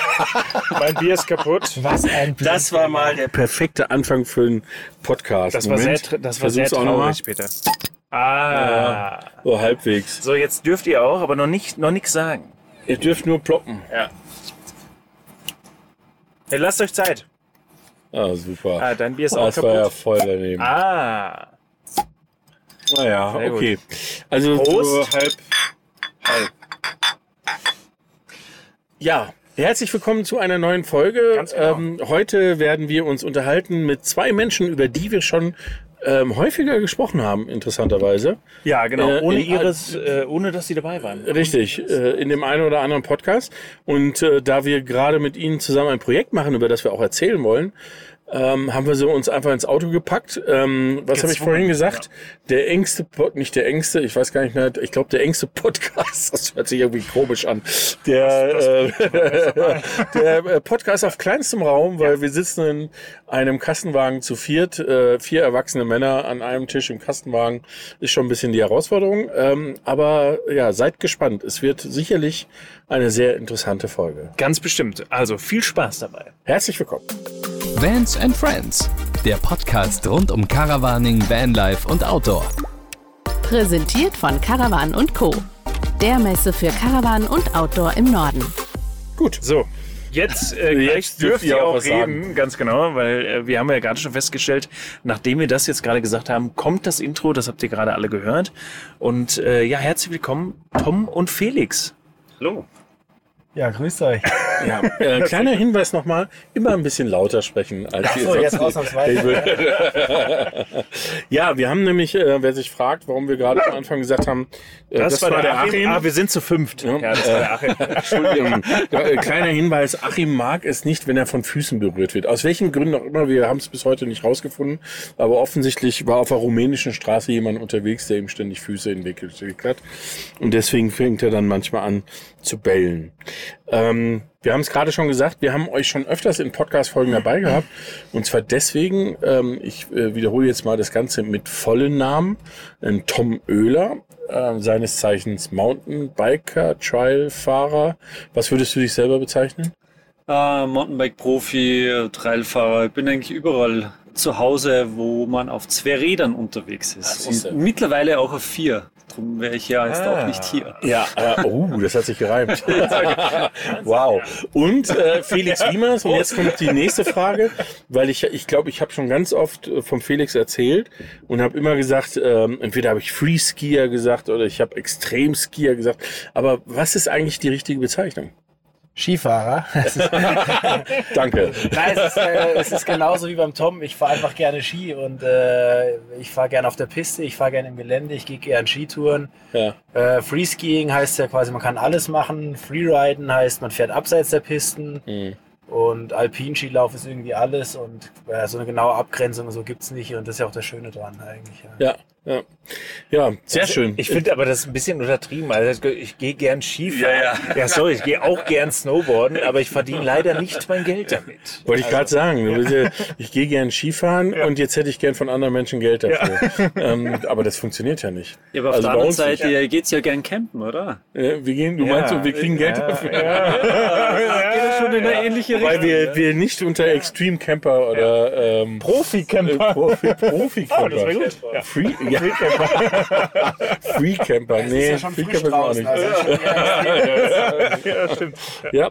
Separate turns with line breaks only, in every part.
mein Bier ist kaputt.
Was ein Blick.
Das war mal der perfekte Anfang für einen Podcast.
Das war sehr,
Moment.
das war sehr
Versuch's
traurig, Peter. Ah.
So halbwegs.
So, jetzt dürft ihr auch, aber noch nicht, noch nichts sagen.
Ihr dürft nur ploppen.
Ja. Hey, lasst euch Zeit.
Ah, super.
Ah, dein Bier ist auch
das war ja
kaputt.
voll daneben.
Ah.
naja,
sehr gut.
okay. Also
Prost.
so halb, halb. Ja, herzlich willkommen zu einer neuen Folge.
Ganz genau.
ähm, heute werden wir uns unterhalten mit zwei Menschen, über die wir schon ähm, häufiger gesprochen haben, interessanterweise.
Ja, genau.
Äh,
ohne ihres, äh, ohne dass sie dabei waren.
Richtig, äh, in dem einen oder anderen Podcast. Und äh, da wir gerade mit Ihnen zusammen ein Projekt machen, über das wir auch erzählen wollen, ähm, haben wir so uns einfach ins Auto gepackt. Ähm, was habe ich vorhin gesagt? Der engste, Pod, nicht der engste, ich weiß gar nicht mehr, ich glaube der engste Podcast, das hört sich irgendwie komisch an. Der, äh, der äh, Podcast auf kleinstem Raum, weil wir sitzen in einem Kastenwagen zu viert, äh, vier erwachsene Männer an einem Tisch im Kastenwagen, ist schon ein bisschen die Herausforderung. Ähm, aber ja, seid gespannt. Es wird sicherlich eine sehr interessante Folge.
Ganz bestimmt. Also viel Spaß dabei.
Herzlich willkommen.
Vans and Friends, der Podcast rund um Caravaning, Vanlife und Outdoor.
Präsentiert von Caravan und Co. Der Messe für Caravan und Outdoor im Norden.
Gut.
So, jetzt, äh,
Jetzt dürft
dürft
ihr auch
auch reden, ganz genau, weil äh, wir haben ja gerade schon festgestellt, nachdem wir das jetzt gerade gesagt haben, kommt das Intro, das habt ihr gerade alle gehört. Und äh, ja, herzlich willkommen, Tom und Felix.
Hallå!
Ja, grüßt euch.
Ja, äh, kleiner Hinweis nochmal, immer ein bisschen lauter sprechen als
Ach
ihr
so, jetzt ausnahmsweise.
ja, wir haben nämlich, äh, wer sich fragt, warum wir gerade am Anfang gesagt haben, äh, das, war, der Achim.
Ah, wir sind zu fünft.
Ja,
das war der Achim.
Entschuldigung. Ja, äh, kleiner Hinweis, Achim mag es nicht, wenn er von Füßen berührt wird. Aus welchen Gründen auch immer, wir haben es bis heute nicht rausgefunden, aber offensichtlich war auf der rumänischen Straße jemand unterwegs, der ihm ständig Füße in den Weg gelegt hat. Und deswegen fängt er dann manchmal an zu bellen. Ähm, wir haben es gerade schon gesagt, wir haben euch schon öfters in Podcast-Folgen dabei gehabt. Und zwar deswegen, ähm, ich äh, wiederhole jetzt mal das Ganze mit vollen Namen. Ein Tom Oehler, äh, seines Zeichens Mountainbiker, Trailfahrer. Was würdest du dich selber bezeichnen?
Äh, Mountainbike-Profi, Trailfahrer. Ich bin eigentlich überall zu Hause, wo man auf zwei Rädern unterwegs
Ah,
ist.
siehste.
Und mittlerweile auch auf vier. Darum wäre ich ja jetzt
Ah.
auch nicht hier.
Ja, äh, oh, das hat sich gereimt. wow. Und äh, Felix Wiemers, und jetzt kommt die nächste Frage, weil ich ich glaube, ich habe schon ganz oft äh, vom Felix erzählt und habe immer gesagt, ähm, entweder habe ich Free Skier gesagt oder ich habe Extrem Skier gesagt. Aber was ist eigentlich die richtige Bezeichnung?
Skifahrer. Es
Danke.
Nein, es ist, äh, es ist genauso wie beim Tom. Ich fahre einfach gerne Ski und äh, ich fahre gerne auf der Piste, ich fahre gerne im Gelände, ich gehe gerne Skitouren.
Ja.
Äh, Freeskiing heißt ja quasi, man kann alles machen. Freeriden heißt, man fährt abseits der Pisten.
Mhm.
Und Alpinskilauf ist irgendwie alles und äh, so eine genaue Abgrenzung so gibt's nicht und das ist ja auch das Schöne dran eigentlich. Ja.
Ja, ja. Ja, sehr schön.
Ich finde aber das ein bisschen untertrieben. Also ich gehe gern Skifahren.
Ja, ja.
ja sorry, ich gehe auch gern Snowboarden, aber ich verdiene leider nicht mein Geld damit.
Wollte ich gerade sagen. Ja, ich gehe gern Skifahren und jetzt hätte ich gern von anderen Menschen Geld dafür. Ähm, aber das funktioniert ja nicht.
Ja, aber auf
Also
der anderen
uns nicht.
Seite geht's ja gern campen, oder?
Äh, wir gehen, du meinst, wir kriegen Geld
ja,
dafür?
Ja, schon in eine ähnliche Richtung.
Weil wir, wir nicht unter Extreme Camper oder ähm,
Profi-Camper.
äh, Profi, Profi Camper.
Oh, das war gut. Ja.
Free, ja. Free Camper. Nee,
ist ja schon
Free Camper sind auch
draußen.
nicht.
Also
ja, stimmt.
Ja.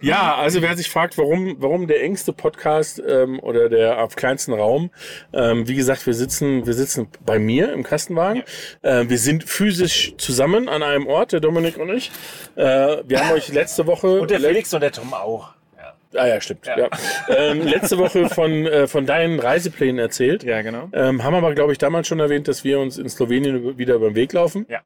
ja, also wer sich fragt, warum, warum der engste Podcast ähm, oder der auf kleinsten Raum, ähm, wie gesagt, wir sitzen, wir sitzen bei mir im Kastenwagen. Äh, wir sind physisch zusammen an einem Ort, der Dominik und ich. Äh, wir haben euch letzte Woche
Und der Felix und der Tom auch.
Ah ja, stimmt. Ja. Ähm, letzte Woche von, äh, von deinen Reiseplänen erzählt.
Ja, genau.
Ähm, haben aber, glaube ich, damals schon erwähnt, dass wir uns in Slowenien wieder über den Weg laufen.
Ja.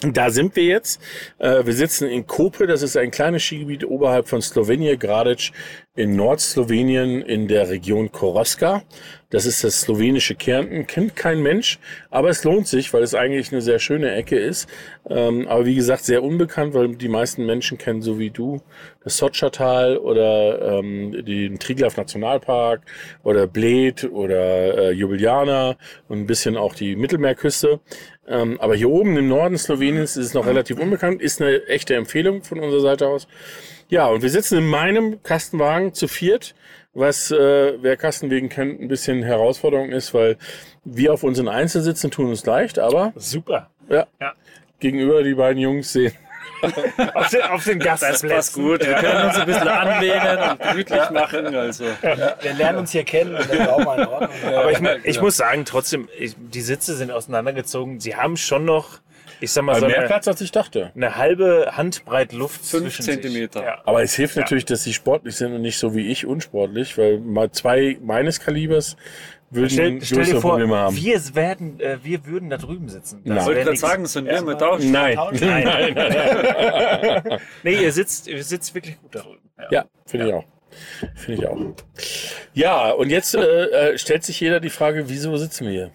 Da sind wir jetzt. Äh, wir sitzen in Kope, das ist ein kleines Skigebiet oberhalb von Slowenien, Gradic in Nordslowenien in der Region Koroska. Das ist das slowenische Kärnten, kennt kein Mensch, aber es lohnt sich, weil es eigentlich eine sehr schöne Ecke ist. Ähm, aber wie gesagt, sehr unbekannt, weil die meisten Menschen kennen, so wie du, das Sotschertal oder ähm, den Triglav Nationalpark oder Bled oder äh, Ljubljana und ein bisschen auch die Mittelmeerküste. Ähm, aber hier oben im Norden Sloweniens ist es noch relativ unbekannt, ist eine echte Empfehlung von unserer Seite aus. Ja, und wir sitzen in meinem Kastenwagen zu viert, was, äh, wer Kastenwegen kennt, ein bisschen Herausforderung ist, weil wir auf unseren Einzelsitzen tun uns leicht, aber
Super.
ja,
Ja.
gegenüber die beiden Jungs sehen.
Auf den, auf den
Das
Gastplätzen.
passt gut. Wir können uns ein bisschen anlehnen und gemütlich machen. Also.
Wir lernen uns hier kennen und das auch mal in Ordnung.
Aber ich, ich muss sagen, trotzdem, ich, die Sitze sind auseinandergezogen. Sie haben schon noch, ich sag mal,
Also
so
mehr
eine,
Platz, als ich dachte.
eine halbe Handbreit Luft
Fünf
zwischen
Zentimeter.
Sich. Ja.
Aber es hilft natürlich, dass sie sportlich sind und nicht so wie ich unsportlich, weil mal zwei meines Kalibers würden
Stell, stell
größere
dir vor,
Probleme haben.
wir, werden, äh, wir würden da drüben sitzen. Das
Nein.
Ich wollte gerade sagen, sollen wir mal tauschen?
Nein.
Nein. nee, ihr sitzt, ihr sitzt wirklich gut da drüben. Ja.
Ja, finde ich auch. Finde ich auch. Ja, und jetzt äh, äh, stellt sich jeder die Frage, wieso sitzen wir hier?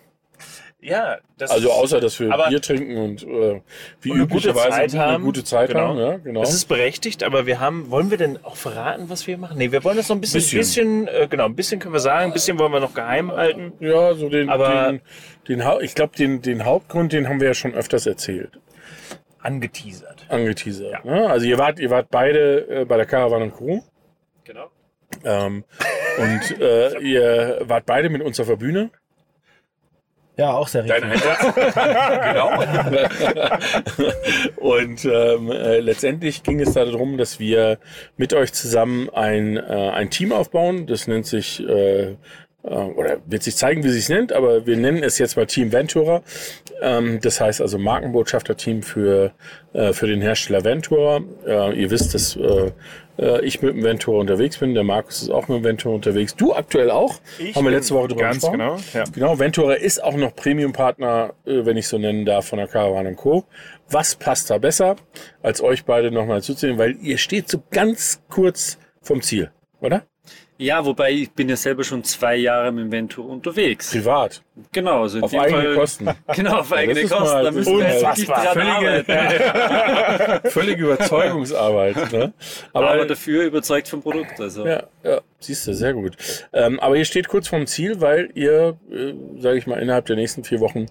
Ja, das
Also außer, dass wir
Aber-
Bier trinken und äh, wie
Und eine gute
üblicherweise
Zeit
eine
haben.
gute Zeit
Genau.
haben. Ja, genau.
Das ist berechtigt, aber wir haben, wollen wir denn auch verraten, was wir machen? Nee, wir wollen das noch ein bisschen,
Bisschen.
bisschen, äh, genau, ein bisschen können wir sagen, ein bisschen wollen wir noch geheim halten.
ja, so den,
Aber-
den, den ich glaube, den, den Hauptgrund, den haben wir ja schon öfters erzählt,
Angeteasert.
angeteasert. Ne? Also ihr wart, ihr wart beide äh, bei der Caravan Co.
Genau.
Ähm, und äh, ihr wart beide mit uns auf der Bühne.
Ja, auch sehr richtig.
genau. Und ähm, äh, letztendlich ging es darum, dass wir mit euch zusammen ein, äh, ein Team aufbauen. Das nennt sich, äh, oder wird sich zeigen, wie sich nennt, aber wir nennen es jetzt mal Team Ventura. Ähm, das heißt also Markenbotschafter-Team für, äh, für den Hersteller Ventura. Äh, ihr wisst, dass äh, ich mit dem Ventura unterwegs bin. Der Markus ist auch mit dem Ventura unterwegs. Du aktuell auch.
Ich
Haben wir letzte Woche drüber
ganz
gesprochen.
genau, ja.
Genau, Ventura ist auch noch Premium-Partner, wenn ich so nennen darf, von der Caravan Co. Was passt da besser, als euch beide nochmal zuzusehen, weil ihr steht so ganz kurz vom Ziel, oder?
Ja, wobei ich bin ja selber schon zwei Jahre mit dem Ventur unterwegs.
Privat,
Genau, also in
auf eigene
Fall,
Kosten.
Genau, auf eigene Kosten. Da müssen wir wirklich dran arbeiten.
Völlige Überzeugungsarbeit. Ne?
Aber,
Aber,
dafür überzeugt vom Produkt. Also.
ja, ja, siehst du, sehr gut. Ähm, aber ihr steht kurz vorm Ziel, weil ihr, äh, sage ich mal, innerhalb der nächsten vier Wochen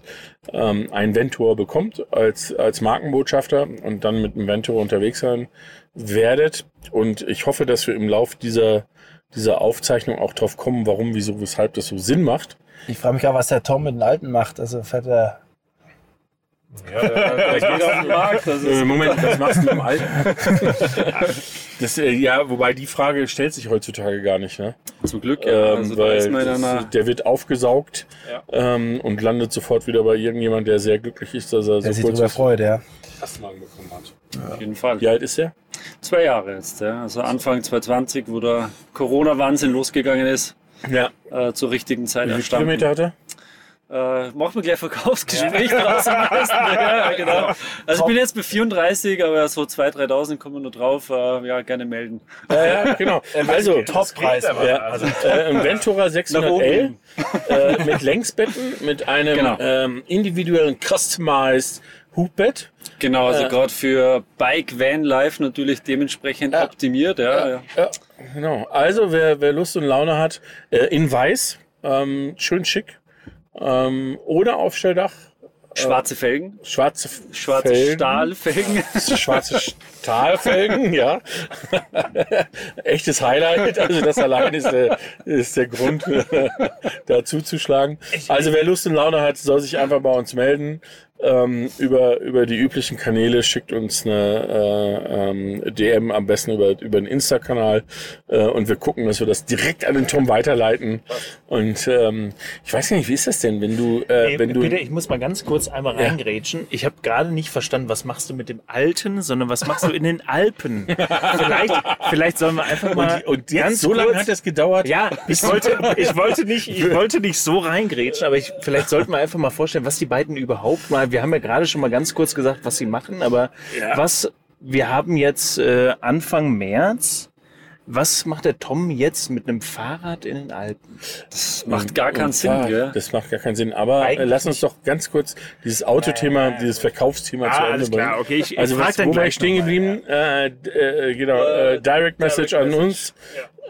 ähm, ein Ventur bekommt als, als Markenbotschafter und dann mit dem Ventur unterwegs sein werdet. Und ich hoffe, dass wir im Lauf dieser, dieser Aufzeichnung auch drauf kommen, warum, wieso, weshalb das so Sinn macht.
Ich frage mich gerade, was der Tom mit den Alten macht. Also fährt er.
Der geht auf den Markt. Das
Äh,
ist
Moment, was machst du mit dem Alten? das, äh, ja, wobei die Frage stellt sich heutzutage gar nicht, ne?
zum Glück. Ja.
Ähm,
Also da
weil das, der wird aufgesaugt
Ja.
ähm, und landet sofort wieder bei irgendjemand, der sehr glücklich ist, dass er
Der
so
sich
kurz
freut, ja.
Kastenwagen bekommen hat.
auf jeden Fall.
Wie alt ist der?
Zwei Jahre jetzt. Ja. Also Anfang 2020, wo der Corona-Wahnsinn losgegangen ist,
Ja.
äh, zur richtigen Zeit
Wie viele
entstanden.
Kilometer hat er?
Äh, machen wir gleich Verkaufsgespräch draus am besten. Ja, genau. Also ich bin jetzt bei 34, aber so 2.000, 3.000 kommen nur drauf. Äh, ja, gerne melden.
Ja, ja, genau. Also,
Toppreis.
ja,
Also,
äh, ein Ventura
Nach
600L
oben.
äh, mit Längsbetten, mit einem
Genau.
ähm, individuellen Customized Hubbett.
Genau, also
Äh.
gerade für Bike Van Life natürlich dementsprechend
Ja.
optimiert. Ja, ja.
Ja, genau. Also, wer, wer Lust und Laune hat, äh, in weiß, ähm, schön schick, ähm, ohne Aufstelldach,
Schwarze Felgen,
schwarze,
schwarze
Felgen.
Stahlfelgen.
Schwarze Stahlfelgen, ja. Echtes Highlight. Also das allein ist der, ist der Grund, da zuzuschlagen. Also wer Lust und Laune hat, soll sich einfach bei uns melden. Ähm, über, über die üblichen Kanäle schickt uns eine äh, ähm, DM, am besten über, über den Insta-Kanal äh, und wir gucken, dass wir das direkt an den Tom weiterleiten. Und ähm, ich weiß gar nicht, wie ist das denn, wenn du, äh,
Ey,
wenn du
Peter, ich muss mal ganz kurz einmal
Ja.
reingrätschen. Ich habe gerade nicht verstanden, was machst du mit dem Alten, sondern was machst du in den Alpen? vielleicht, vielleicht sollen wir einfach mal
und, und jetzt so lange hat es gedauert.
Ja, ich wollte, ich wollte nicht, ich wollte nicht so reingrätschen, aber ich, vielleicht sollten wir einfach mal vorstellen, was die beiden überhaupt mal, wir haben ja gerade schon mal ganz kurz gesagt, was sie machen, aber was, wir haben jetzt äh, Anfang März, was macht der Tom jetzt mit einem Fahrrad in den Alpen?
Das macht gar keinen Sinn,
zwar,
gell?
Das macht gar keinen Sinn. Aber äh,
Eigentlich
lass uns doch ganz kurz dieses Autothema, dieses Verkaufsthema zu Ende bringen.
okay, ich,
Also
frag
was, wo war
gleich
ich stehen geblieben? Äh, d- äh, genau, äh, Direct Message an uns.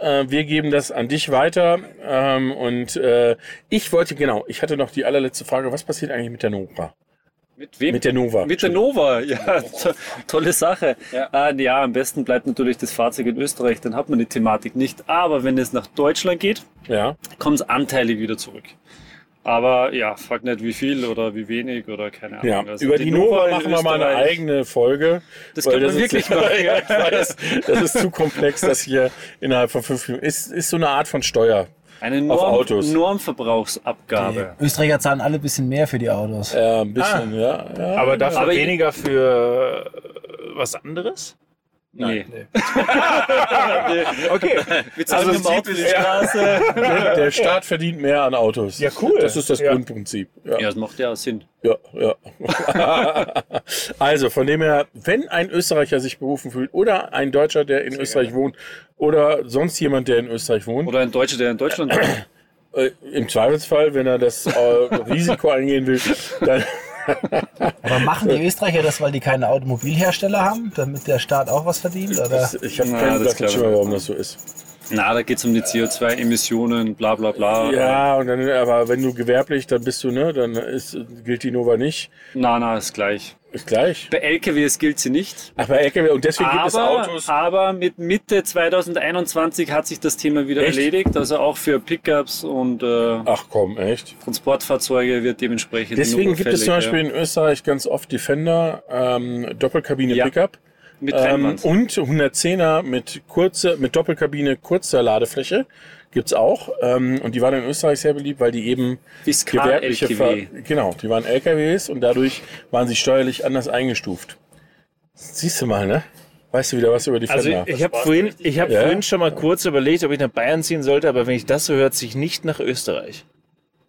Äh, wir geben das an dich weiter. Ähm, und äh, ich wollte, genau, ich hatte noch die allerletzte Frage. Was passiert eigentlich mit der Nora?
Mit wem?
Mit der Nova.
Mit der Nova, ja, to tolle Sache. Ja. Äh, ja, am besten bleibt natürlich das Fahrzeug in Österreich, dann hat man die Thematik nicht. Aber wenn es nach Deutschland geht,
Ja.
kommen es anteilig wieder zurück. Aber ja, frag nicht wie viel oder wie wenig oder keine Ahnung.
Ja,
Also
über die, Nova
in
machen wir mal eine eigene Folge.
Das
weil
können wir
ist-
wirklich machen.
ja, ich weiß, das ist zu komplex, das hier innerhalb von fünf Minuten. Ist, ist so eine Art von Steuer.
Eine
Auf
Norm,
Autos.
Normverbrauchsabgabe.
Die Österreicher zahlen alle ein bisschen mehr für die Autos.
Ja, ein bisschen, ja, ja.
Aber dafür
Aber-
weniger für äh, was anderes?
Nee.
Okay.
Wir zahlen
Also
also Auto die Straße.
Der, der Staat verdient mehr an Autos.
Ja, cool.
Das ist das
Ja.
Grundprinzip. Ja.
Ja, das macht ja Sinn.
Ja, ja. also von dem her, wenn ein Österreicher sich berufen fühlt oder ein Deutscher, der in Österreich wohnt oder sonst jemand, der in Österreich wohnt,
Oder ein Deutscher, der in Deutschland wohnt.
äh, im Zweifelsfall, wenn er das äh, Risiko eingehen will, dann
Aber machen die Österreicher das, weil die keine Automobilhersteller haben, damit der Staat auch was verdient? Oder?
ich habe Schimmer,
nicht.
warum das so ist.
Na, da geht es um die CO2-Emissionen, bla bla bla.
Ja, und dann, aber wenn du gewerblich, dann bist du, ne, dann ist, gilt die Nova nicht.
Na, na, ist gleich.
Ist gleich.
Bei LKWs gilt sie nicht.
Ach, bei LKW, und deswegen gibt es
Aber,
Autos.
aber mit Mitte 2021 hat sich das Thema wieder
Echt?
erledigt. Also auch für Pickups und äh,
Ach komm, echt?
Transportfahrzeuge wird dementsprechend.
Deswegen gibt es zum Beispiel in Österreich ganz oft Defender, ähm, Doppelkabine
Ja.
Pickup.
ja. mit
Ähm, und 110er mit kurzer, mit Doppelkabine, kurzer Ladefläche gibt's auch. Ähm, und die waren in Österreich sehr beliebt, weil die eben
Fiskal
gewerbliche
LKW.
Ver genau, die waren LKWs und dadurch waren sie steuerlich anders eingestuft. Siehst du mal, ne? Weißt du wieder was über die
Also
Fender?
ich habe vorhin, ich hab
Ja?
vorhin schon mal kurz überlegt, ob ich nach Bayern ziehen sollte, aber wenn ich das so hört, sich nicht nach Österreich.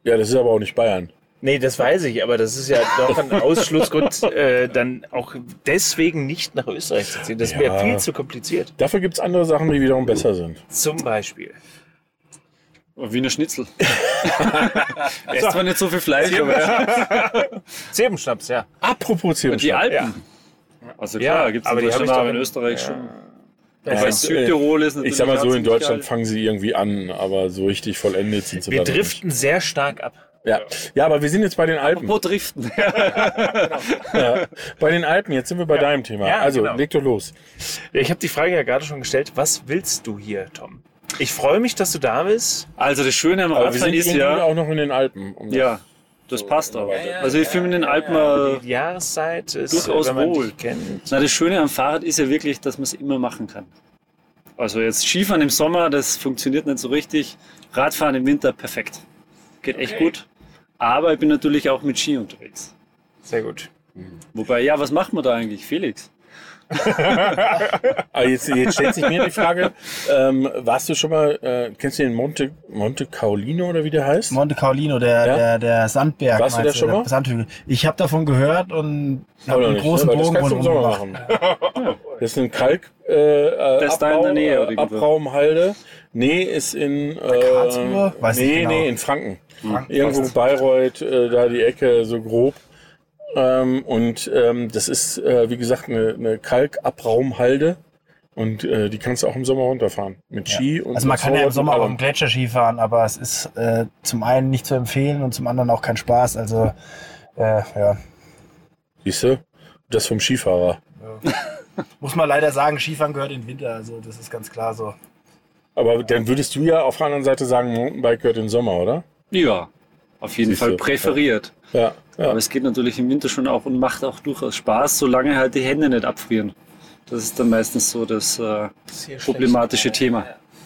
ja, das ist aber auch nicht Bayern.
Nee, das weiß ich, aber das ist ja doch ein Ausschlussgrund, äh, dann auch deswegen nicht nach Österreich zu ziehen. Das wäre
Ja.
viel zu kompliziert.
Dafür gibt's andere Sachen, die wiederum besser sind.
Zum Beispiel.
Wiener Schnitzel. Ist zwar nicht so viel Fleisch, aber
Zebenschnaps, ja.
Apropos
die
Zirbenschnaps.
Alpen. Also
Ja,
klar, gibt es
aber
in
die
Deutschland, aber in Österreich schon.
Ja,
Bei
äh,
Südtirol ist natürlich
Ich sag mal so, in Deutschland
geil.
fangen sie irgendwie an, aber so richtig vollendet sind sie
Wir
noch nicht.
driften sehr stark ab.
Ja. ja, aber wir sind jetzt bei den Alpen.
Wo driften?
Ja, bei den Alpen, jetzt sind wir bei deinem Thema.
Ja,
also,
genau.
leg doch los.
Ich habe die Frage ja gerade schon gestellt, was willst du hier, Tom? Ich freue mich, dass du da bist.
Also das Schöne am Radfahren
sind
ist ja,
auch noch in den Alpen. Um das-
ja, das passt auch. Also ich fühle mich in den Alpen mal
Die Jahreszeit ist
Durchaus
wenn man
wohl.
dich kennt.
Na, das Schöne am Fahrrad ist ja wirklich, dass man es immer machen kann. Also jetzt Skifahren im Sommer, das funktioniert nicht so richtig. Radfahren im Winter, perfekt. Geht echt gut. Aber ich bin natürlich auch mit Ski unterwegs.
Sehr gut.
Wobei, ja, was macht man da eigentlich, Felix?
Jetzt, jetzt stellt sich mir die Frage, ähm, warst du schon mal, äh, kennst du den Monte, Monte Caolino oder wie der heißt?
Monte Carlino, der,
Ja?
der, der Sandberg.
Warst du da schon
der
mal?
Sandhügel. Ich habe davon gehört und habe einen
nicht,
großen
ne?
Bogen
Das kannst du im Sommer
rundherum
machen. Das ist ein Kalk, äh, äh,
Das ist da in der Nähe?
Abraumhalde. Nee, ist in, äh,
Karlsruhe? Weiß
nee,
genau.
nee, in Franken.
gemacht.
Irgendwo Bayreuth, äh, da die Ecke, so grob. Ähm, und ähm, das ist, äh, wie gesagt, eine, eine Kalkabraumhalde. Und äh, die kannst du auch im Sommer runterfahren. Mit Ski und
Also man kann ja im Sommer auch im Gletscherski fahren, aber es ist äh, zum einen nicht zu empfehlen und zum anderen auch kein Spaß. Also äh, ja.
Siehst du? Das vom Skifahrer.
Muss man leider sagen, Skifahren gehört in den Winter. Also das ist ganz klar so.
Aber dann würdest du ja auf der anderen Seite sagen, Mountainbike gehört in den Sommer, oder?
Ja, auf jeden
Siehst
Fall
du,
präferiert.
Ja. Ja.
Aber es geht natürlich im Winter schon auch und macht auch durchaus Spaß, solange halt die Hände nicht abfrieren. Das ist dann meistens so das äh, problematische Thema.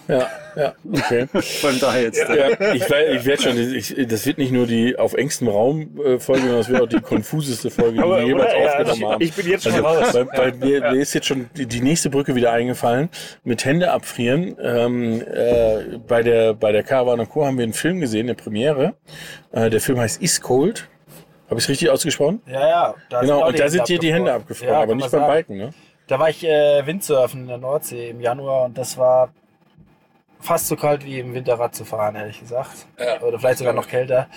Ja, ja, okay.
Vor allem daher jetzt.
ja, ich, we- ich werde schon, ich, das wird nicht nur die auf engstem Raum äh, Folge, sondern das wird auch die konfuseste Folge, die wir jemals aufgenommen haben.
ich bin jetzt schon
Also,
raus.
Bei, bei mir, mir ist jetzt schon die, die nächste Brücke wieder eingefallen. Mit Hände abfrieren. Ähm, äh, bei der, bei der Caravan Co. haben wir einen Film gesehen, eine Premiere. Äh, der Film heißt Is Cold. Habe ich es richtig ausgesprochen?
Ja, ja.
Genau, und da sind dir die Hände
abgefroren. Ja,
aber nicht beim
sagen.
Biken, ne?
Da war ich äh, Windsurfen in der Nordsee im Januar und das war fast so kalt wie im Winter Rad zu fahren, ehrlich gesagt. Oder vielleicht sogar noch kälter.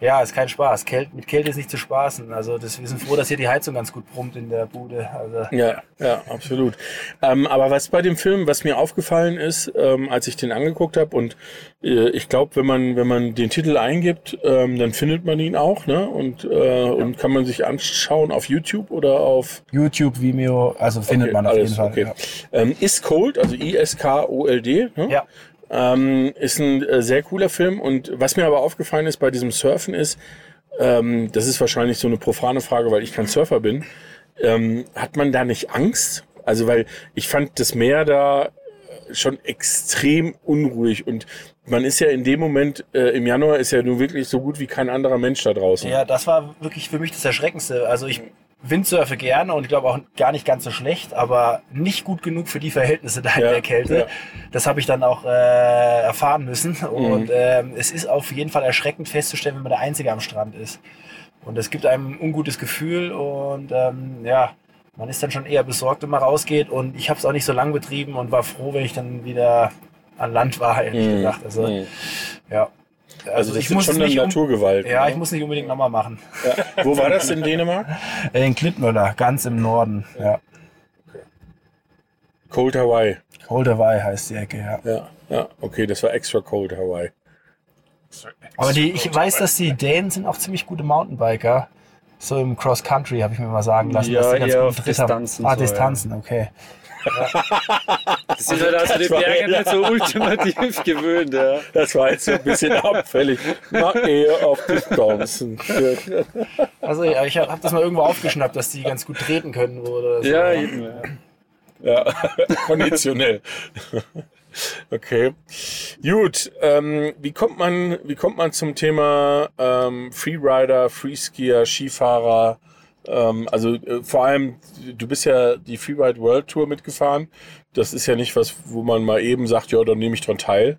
Ja, ist kein Spaß. Kält, mit Kälte ist nicht zu spaßen. Also das, wir sind froh, dass hier die Heizung ganz gut brummt in der Bude. Also,
Ja, ja, absolut. Ähm, aber was bei dem Film, was mir aufgefallen ist, ähm, als ich den angeguckt habe, und äh, ich glaube, wenn man wenn man den Titel eingibt, ähm, dann findet man ihn auch, ne? Und äh, und kann man sich anschauen auf YouTube oder auf
YouTube, Vimeo, also findet
Okay,
man auf
alles,
jeden Fall.
Okay.
Ja.
Ähm, Is Cold, also I S K O L D. Ne?
ja.
Ähm, ist ein äh, sehr cooler Film und was mir aber aufgefallen ist bei diesem Surfen ist, ähm, das ist wahrscheinlich so eine profane Frage, weil ich kein Surfer bin, ähm, hat man da nicht Angst? Also weil ich fand das Meer da schon extrem unruhig und man ist ja in dem Moment, äh, im Januar ist ja nun wirklich so gut wie kein anderer Mensch da draußen.
Ja, das war wirklich für mich das Erschreckendste. Also ich windsurfe gerne und ich glaube auch gar nicht ganz so schlecht, aber nicht gut genug für die Verhältnisse da in
Ja,
der Kälte.
ja.
Das habe ich dann auch äh, erfahren müssen. Und ähm, es ist auf jeden Fall erschreckend festzustellen, wenn man der Einzige am Strand ist. Und es gibt einem ein ungutes Gefühl und ähm, ja, man ist dann schon eher besorgt, wenn man rausgeht. Und ich habe es auch nicht so lange betrieben und war froh, wenn ich dann wieder an Land war, ehrlich
Mhm.
gesagt. Also,
Mhm.
ja.
Also, das
ich
ist
muss
schon
es
eine
nicht um-
Naturgewalt.
Ja,
ne?
ich muss nicht unbedingt nochmal machen.
ja. Wo war das in Dänemark?
In Klittmüller, ganz im Norden. Ja.
Cold Hawaii.
Cold Hawaii heißt die Ecke, ja.
Ja, ja, okay, das war extra Cold Hawaii.
Aber die, ich weiß, dass die Dänen sind auch ziemlich gute Mountainbiker. So im Cross Country habe ich mir mal sagen lassen.
Ja,
dass die ganz
eher
guten
auf
Tritt haben.
Distanzen
Ah,
so, ja.
Distanzen, okay.
Das sind halt also die Berge nicht so ultimativ gewöhnt, ja.
Das war jetzt so ein bisschen abfällig. Na, eher auf Distanzen.
Also ja, ich habe das mal irgendwo aufgeschnappt, dass die ganz gut treten können. Oder so.
Ja, eben, ja.
Ja, konditionell. Okay. Gut, ähm, wie kommt man, wie kommt man zum Thema ähm, Freerider, Freeskier, Skifahrer? Ähm, also äh, vor allem, du bist ja die Freeride World Tour mitgefahren. Das ist ja nicht was, wo man mal eben sagt, ja, dann nehme ich dran teil.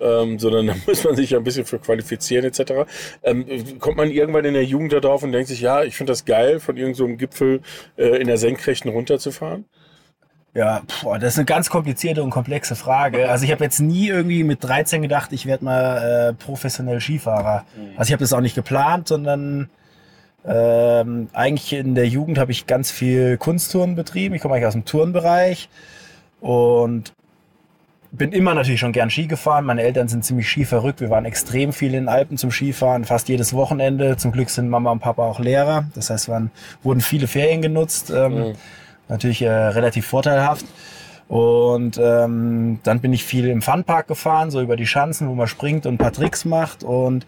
Ähm, sondern da muss man sich ja ein bisschen für qualifizieren etc. Ähm, kommt man irgendwann in der Jugend da drauf und denkt sich, ja, ich finde das geil, von irgendeinem so Gipfel äh, in der Senkrechten runterzufahren?
Ja, boah, das ist eine ganz komplizierte und komplexe Frage. Also ich habe jetzt nie irgendwie mit 13 gedacht, ich werde mal äh, professionell Skifahrer. Also ich habe das auch nicht geplant, sondern ähm, eigentlich in der Jugend habe ich ganz viel Kunsttouren betrieben. Ich komme eigentlich aus dem Tourenbereich und bin immer natürlich schon gern Ski gefahren. Meine Eltern sind ziemlich skiverrückt. Wir waren extrem viel in den Alpen zum Skifahren, fast jedes Wochenende. Zum Glück sind Mama und Papa auch Lehrer. Das heißt, waren, wurden viele Ferien genutzt. Ähm, Natürlich äh, relativ vorteilhaft. Und ähm, dann bin ich viel im Funpark gefahren, so über die Schanzen, wo man springt und ein paar Tricks macht. Und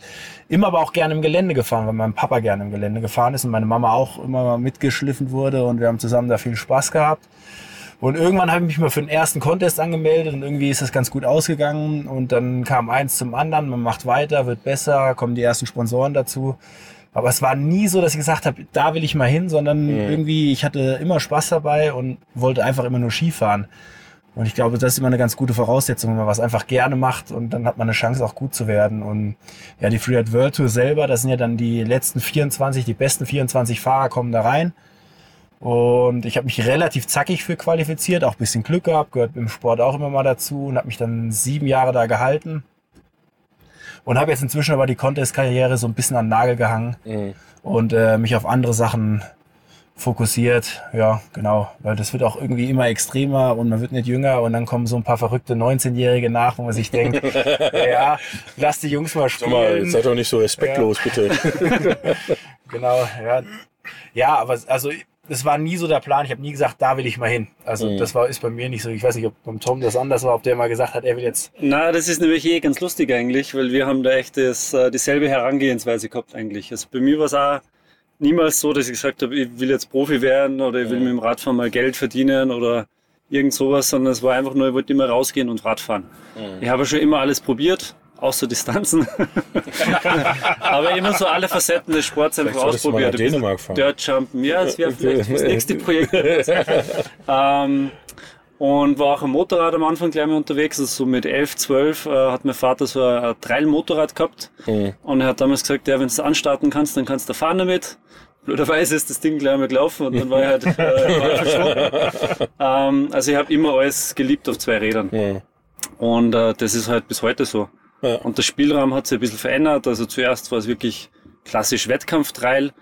immer aber auch gerne im Gelände gefahren, weil mein Papa gerne im Gelände gefahren ist und meine Mama auch immer mal mitgeschliffen wurde. Und wir haben zusammen da viel Spaß gehabt. Und irgendwann habe ich mich mal für den ersten Contest angemeldet und irgendwie ist das ganz gut ausgegangen. Und dann kam eins zum anderen, man macht weiter, wird besser, kommen die ersten Sponsoren dazu. Aber es war nie so, dass ich gesagt habe, da will ich mal hin, sondern irgendwie, ich hatte immer Spaß dabei und wollte einfach immer nur Skifahren. Und ich glaube, das ist immer eine ganz gute Voraussetzung, wenn man was einfach gerne macht und dann hat man eine Chance, auch gut zu werden. Und ja, die Freeride World Tour selber, das sind ja dann die letzten 24, die besten 24 Fahrer kommen da rein. Und ich habe mich relativ zackig für qualifiziert, auch ein bisschen Glück gehabt, gehört im Sport auch immer mal dazu und habe mich dann sieben Jahre da gehalten. Und habe jetzt inzwischen aber die Contest-Karriere so ein bisschen an den Nagel gehangen und äh, mich auf andere Sachen fokussiert. Ja, genau. Weil das wird auch irgendwie immer extremer und man wird nicht jünger und dann kommen so ein paar verrückte 19-Jährige nach, wo man sich denkt, ja, lass die Jungs mal
Sag mal,
spielen.
jetzt seid doch nicht so respektlos, bitte.
Genau, ja. Ja, aber also das war nie so der Plan. Ich habe nie gesagt, da will ich mal hin. Also
Mhm.
das war ist bei mir nicht so. Ich weiß nicht, ob beim Tom das anders war, ob der mal gesagt hat, er will jetzt.
Na, das ist nämlich eh ganz lustig eigentlich, weil wir haben da echt das, äh, dieselbe Herangehensweise gehabt eigentlich. Also bei mir war es auch niemals so, dass ich gesagt habe, ich will jetzt Profi werden oder ich will mit dem Radfahren mal Geld verdienen oder irgend sowas, sondern es war einfach nur, ich wollte immer rausgehen und Radfahren. Ich habe schon immer alles probiert, außer Distanzen. Aber immer so alle Facetten des Sports einfach ausprobiert. Ein bisschen
Dänemark fahren.
Dirtjumpen, ja, das wäre vielleicht das nächste Projekt. ähm, und war auch am Motorrad am Anfang gleich mal unterwegs. Also so mit 11, 12 äh, hat mein Vater so ein, ein Trail-Motorrad gehabt. Und er hat damals gesagt, ja, wenn du anstarten kannst, dann kannst du fahren damit. Blöderweise ist das Ding gleich mal gelaufen und dann war ich halt äh, ähm, Also ich habe immer alles geliebt auf zwei Rädern. Und äh, das ist halt bis heute so.
Ja.
Und der Spielraum hat sich ein bisschen verändert. Also zuerst war es wirklich klassisch Wettkampftrail.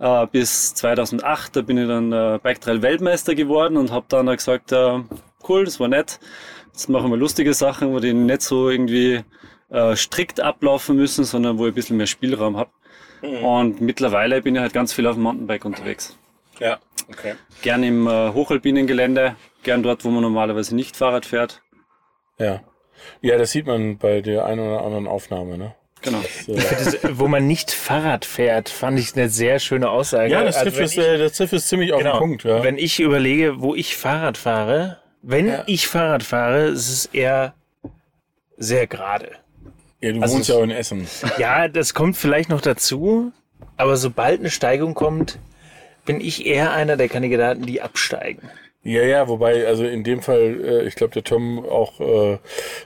Äh, bis 2008, da bin ich dann äh, Bike Trail Weltmeister geworden und habe dann gesagt, äh, cool, das war nett. Jetzt machen wir lustige Sachen, wo die nicht so irgendwie äh, strikt ablaufen müssen, sondern wo ich ein bisschen mehr Spielraum habe. Und mittlerweile bin ich halt ganz viel auf dem Mountainbike unterwegs.
Ja, okay.
Gern im äh, Hochalpinengelände, gern dort, wo man normalerweise nicht Fahrrad fährt.
Ja. Ja, das sieht man bei der einen oder anderen Aufnahme, ne?
Genau.
So.
Das, wo man nicht Fahrrad fährt, fand ich eine sehr schöne Aussage.
Ja, das
Also
trifft,
wenn
es,
ich-
äh, das trifft es ziemlich auf
genau,
den Punkt, ja.
Wenn ich überlege, wo ich Fahrrad fahre, wenn
Ja.
ich Fahrrad fahre, ist es eher sehr gerade.
ja, du
also
wohnst ja auch in Essen.
Ja, das kommt vielleicht noch dazu, aber sobald eine Steigung kommt, bin ich eher einer der Kandidaten, die absteigen.
Ja, ja, wobei, also in dem Fall, äh, ich glaube, der Tom auch äh,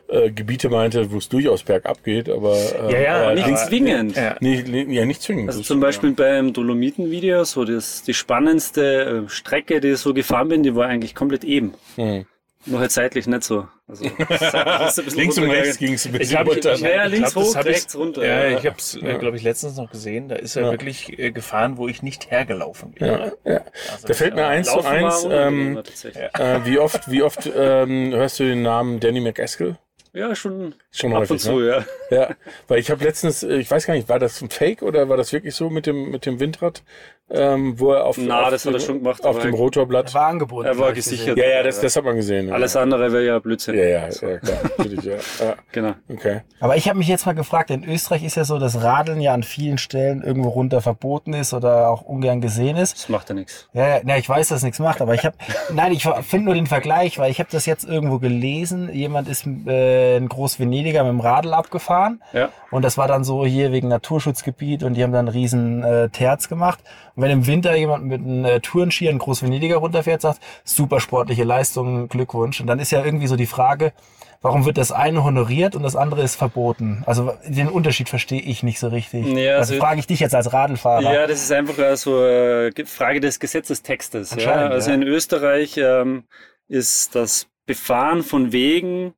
äh, Gebiete meinte, wo es durchaus bergab geht, aber äh,
Ja, ja,
aber
Nicht
aber-
zwingend.
Ja.
Nee, ja, nicht zwingend.
Also zum Beispiel beim Dolomiten-Video, so das, die spannendste äh, Strecke, die ich so gefahren bin, die war eigentlich komplett eben.
Hm.
Nur halt seitlich nicht so. Also
Links und rechts ging es ein
Ich
bisschen
hab-
runter.
ich-
Ja, ja,
Ich
links
glaub,
hoch,
ich-
rechts runter.
Ja,
Ja.
ich habe es, äh, glaube ich, letztens noch gesehen. Da ist er
Ja.
wirklich äh, gefahren, wo ich nicht hergelaufen
Ja,
wäre.
ja.
Also,
Da fällt mir eins zu eins, ähm, äh, wie oft, wie oft ähm, hörst du den Namen Danny McEskill?
Ja, schon,
Schon
ab
häufig,
und zu,
ne?
ja.
Ja, weil ich habe letztens, äh, ich weiß gar nicht, war das ein Fake oder war das wirklich so mit dem mit dem Windrad, ähm, wo er auf,
Na,
auf,
das hat er schon gemacht,
auf dem Rotorblatt.
War angebunden.
Er war gesichert.
Ja, ja, das, das hat man gesehen. ja.
Alles andere wäre ja Blödsinn.
Ja, ja, ja, klar, natürlich, ja. ja.
Genau.
Okay.
Aber ich habe mich jetzt mal gefragt, in Österreich ist ja so, dass Radeln ja an vielen Stellen irgendwo runter verboten ist oder auch ungern gesehen ist.
Das macht ja nichts.
Ja, ja, na, ich weiß, dass es nichts macht, aber ich habe, nein, ich finde nur den Vergleich, weil ich habe das jetzt irgendwo gelesen. Jemand ist äh, in Groß-Venediger mit dem Radl abgefahren
Ja.
und das war dann so hier wegen Naturschutzgebiet und die haben dann einen riesen äh, Terz gemacht. Und wenn im Winter jemand mit einem äh, Tourenski in Groß-Venediger runterfährt, sagt, super sportliche Leistung, Glückwunsch. Und dann ist ja irgendwie so die Frage, warum wird das eine honoriert und das andere ist verboten? Also den Unterschied verstehe ich nicht so richtig.
Ja,
also,
also-
frage ich dich jetzt als Radlfahrer.
Ja, das ist einfach äh, so eine Frage des Gesetzestextes. Ja. Also
ja.
in Österreich ähm, ist das Befahren von Wegen, äh,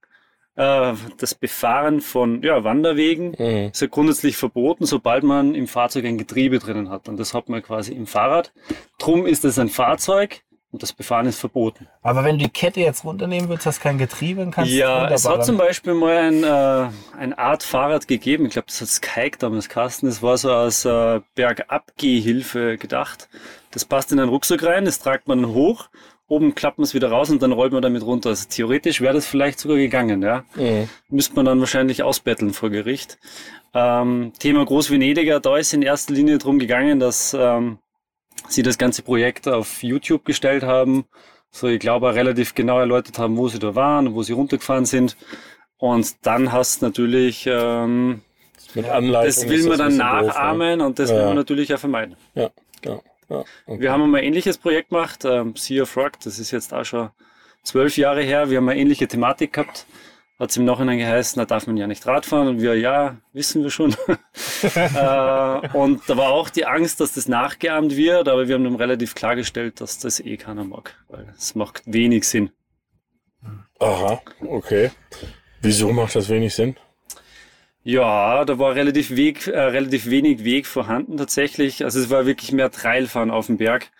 das Befahren von ja, Wanderwegen
Mhm.
ist ja grundsätzlich verboten, sobald man im Fahrzeug ein Getriebe drinnen hat. Und das hat man quasi im Fahrrad. Drum ist es ein Fahrzeug und das Befahren ist verboten.
Aber wenn du die Kette jetzt runternehmen würdest, hast kein Getriebe und kannst
Ja, es hat zum Beispiel mal ein, äh, eine Art Fahrrad gegeben. Ich glaube, das hat Skyke damals Carsten. Das war so als äh, Bergabgehhilfe gedacht. Das passt in einen Rucksack rein, das tragt man hoch. Oben klappt man es wieder raus und dann rollt man damit runter. Also theoretisch wäre das vielleicht sogar gegangen, ja.
Mhm.
Müsste man dann wahrscheinlich ausbetteln vor Gericht. Ähm, Thema Groß-Venediger, da ist in erster Linie darum gegangen, dass ähm, sie das ganze Projekt auf YouTube gestellt haben. So, ich glaube, relativ genau erläutert haben, wo sie da waren, wo sie runtergefahren sind. Und dann hast natürlich, ähm,
Mit Anleitung.
das will man dann
ein bisschen doof,
nachahmen und das will
Ja.
man natürlich auch vermeiden.
ne? Ja, ja, ja. Okay.
Wir haben einmal ein ähnliches Projekt gemacht, ähm, Sea of Rock, das ist jetzt auch schon zwölf Jahre her. Wir haben eine ähnliche Thematik gehabt. Hat es im Nachhinein geheißen, da darf man ja nicht Radfahren. Und wir, ja, wissen wir schon. äh, und da war auch die Angst, dass das nachgeahmt wird, aber wir haben dann relativ klargestellt, dass das eh keiner mag, weil es macht wenig Sinn.
Aha, okay. Wieso macht das wenig Sinn?
Ja, da war relativ, Weg, äh, relativ wenig Weg vorhanden tatsächlich. Also es war wirklich mehr Trailfahren auf dem Berg.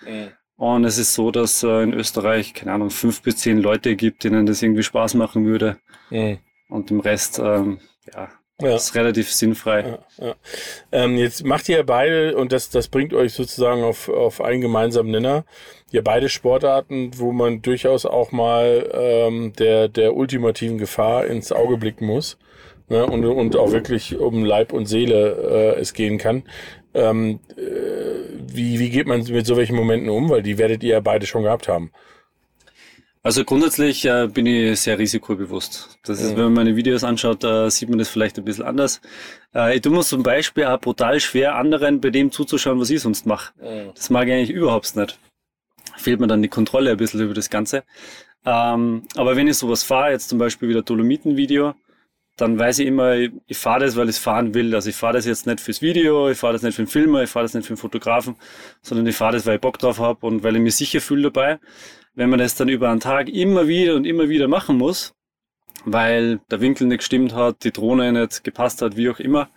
Und es ist so, dass äh, in Österreich, keine Ahnung, fünf bis zehn Leute gibt, denen das irgendwie Spaß machen würde.
Mhm.
Und im Rest, ähm, ja,
Ja.
ist relativ sinnfrei.
Ja, ja. Ähm, jetzt macht ihr beide, und das, das bringt euch sozusagen auf, auf einen gemeinsamen Nenner, ihr beide Sportarten, wo man durchaus auch mal ähm, der, der ultimativen Gefahr ins Auge blicken muss. Ne, und, und auch wirklich um Leib und Seele äh, es gehen kann. Ähm, äh, wie, wie geht man mit so welchen Momenten um? Weil die werdet ihr ja beide schon gehabt haben.
Also grundsätzlich äh, bin ich sehr risikobewusst. Das ist,
Mhm.
wenn man meine Videos anschaut, da sieht man das vielleicht ein bisschen anders. Äh, ich tue mir zum Beispiel auch brutal schwer, anderen bei dem zuzuschauen, was ich sonst mache. Das mag ich eigentlich überhaupt nicht. Fehlt mir dann die Kontrolle ein bisschen über das Ganze. Ähm, aber wenn ich sowas fahre, jetzt zum Beispiel wieder Dolomiten-Video, dann weiß ich immer, ich, ich fahre das, weil ich es fahren will. Also ich fahre das jetzt nicht fürs Video, ich fahre das nicht für den Filmer, ich fahre das nicht für den Fotografen, sondern ich fahre das, weil ich Bock drauf habe und weil ich mich sicher fühle dabei. Wenn man das dann über einen Tag immer wieder und immer wieder machen muss, weil der Winkel nicht gestimmt hat, die Drohne nicht gepasst hat, wie auch immer.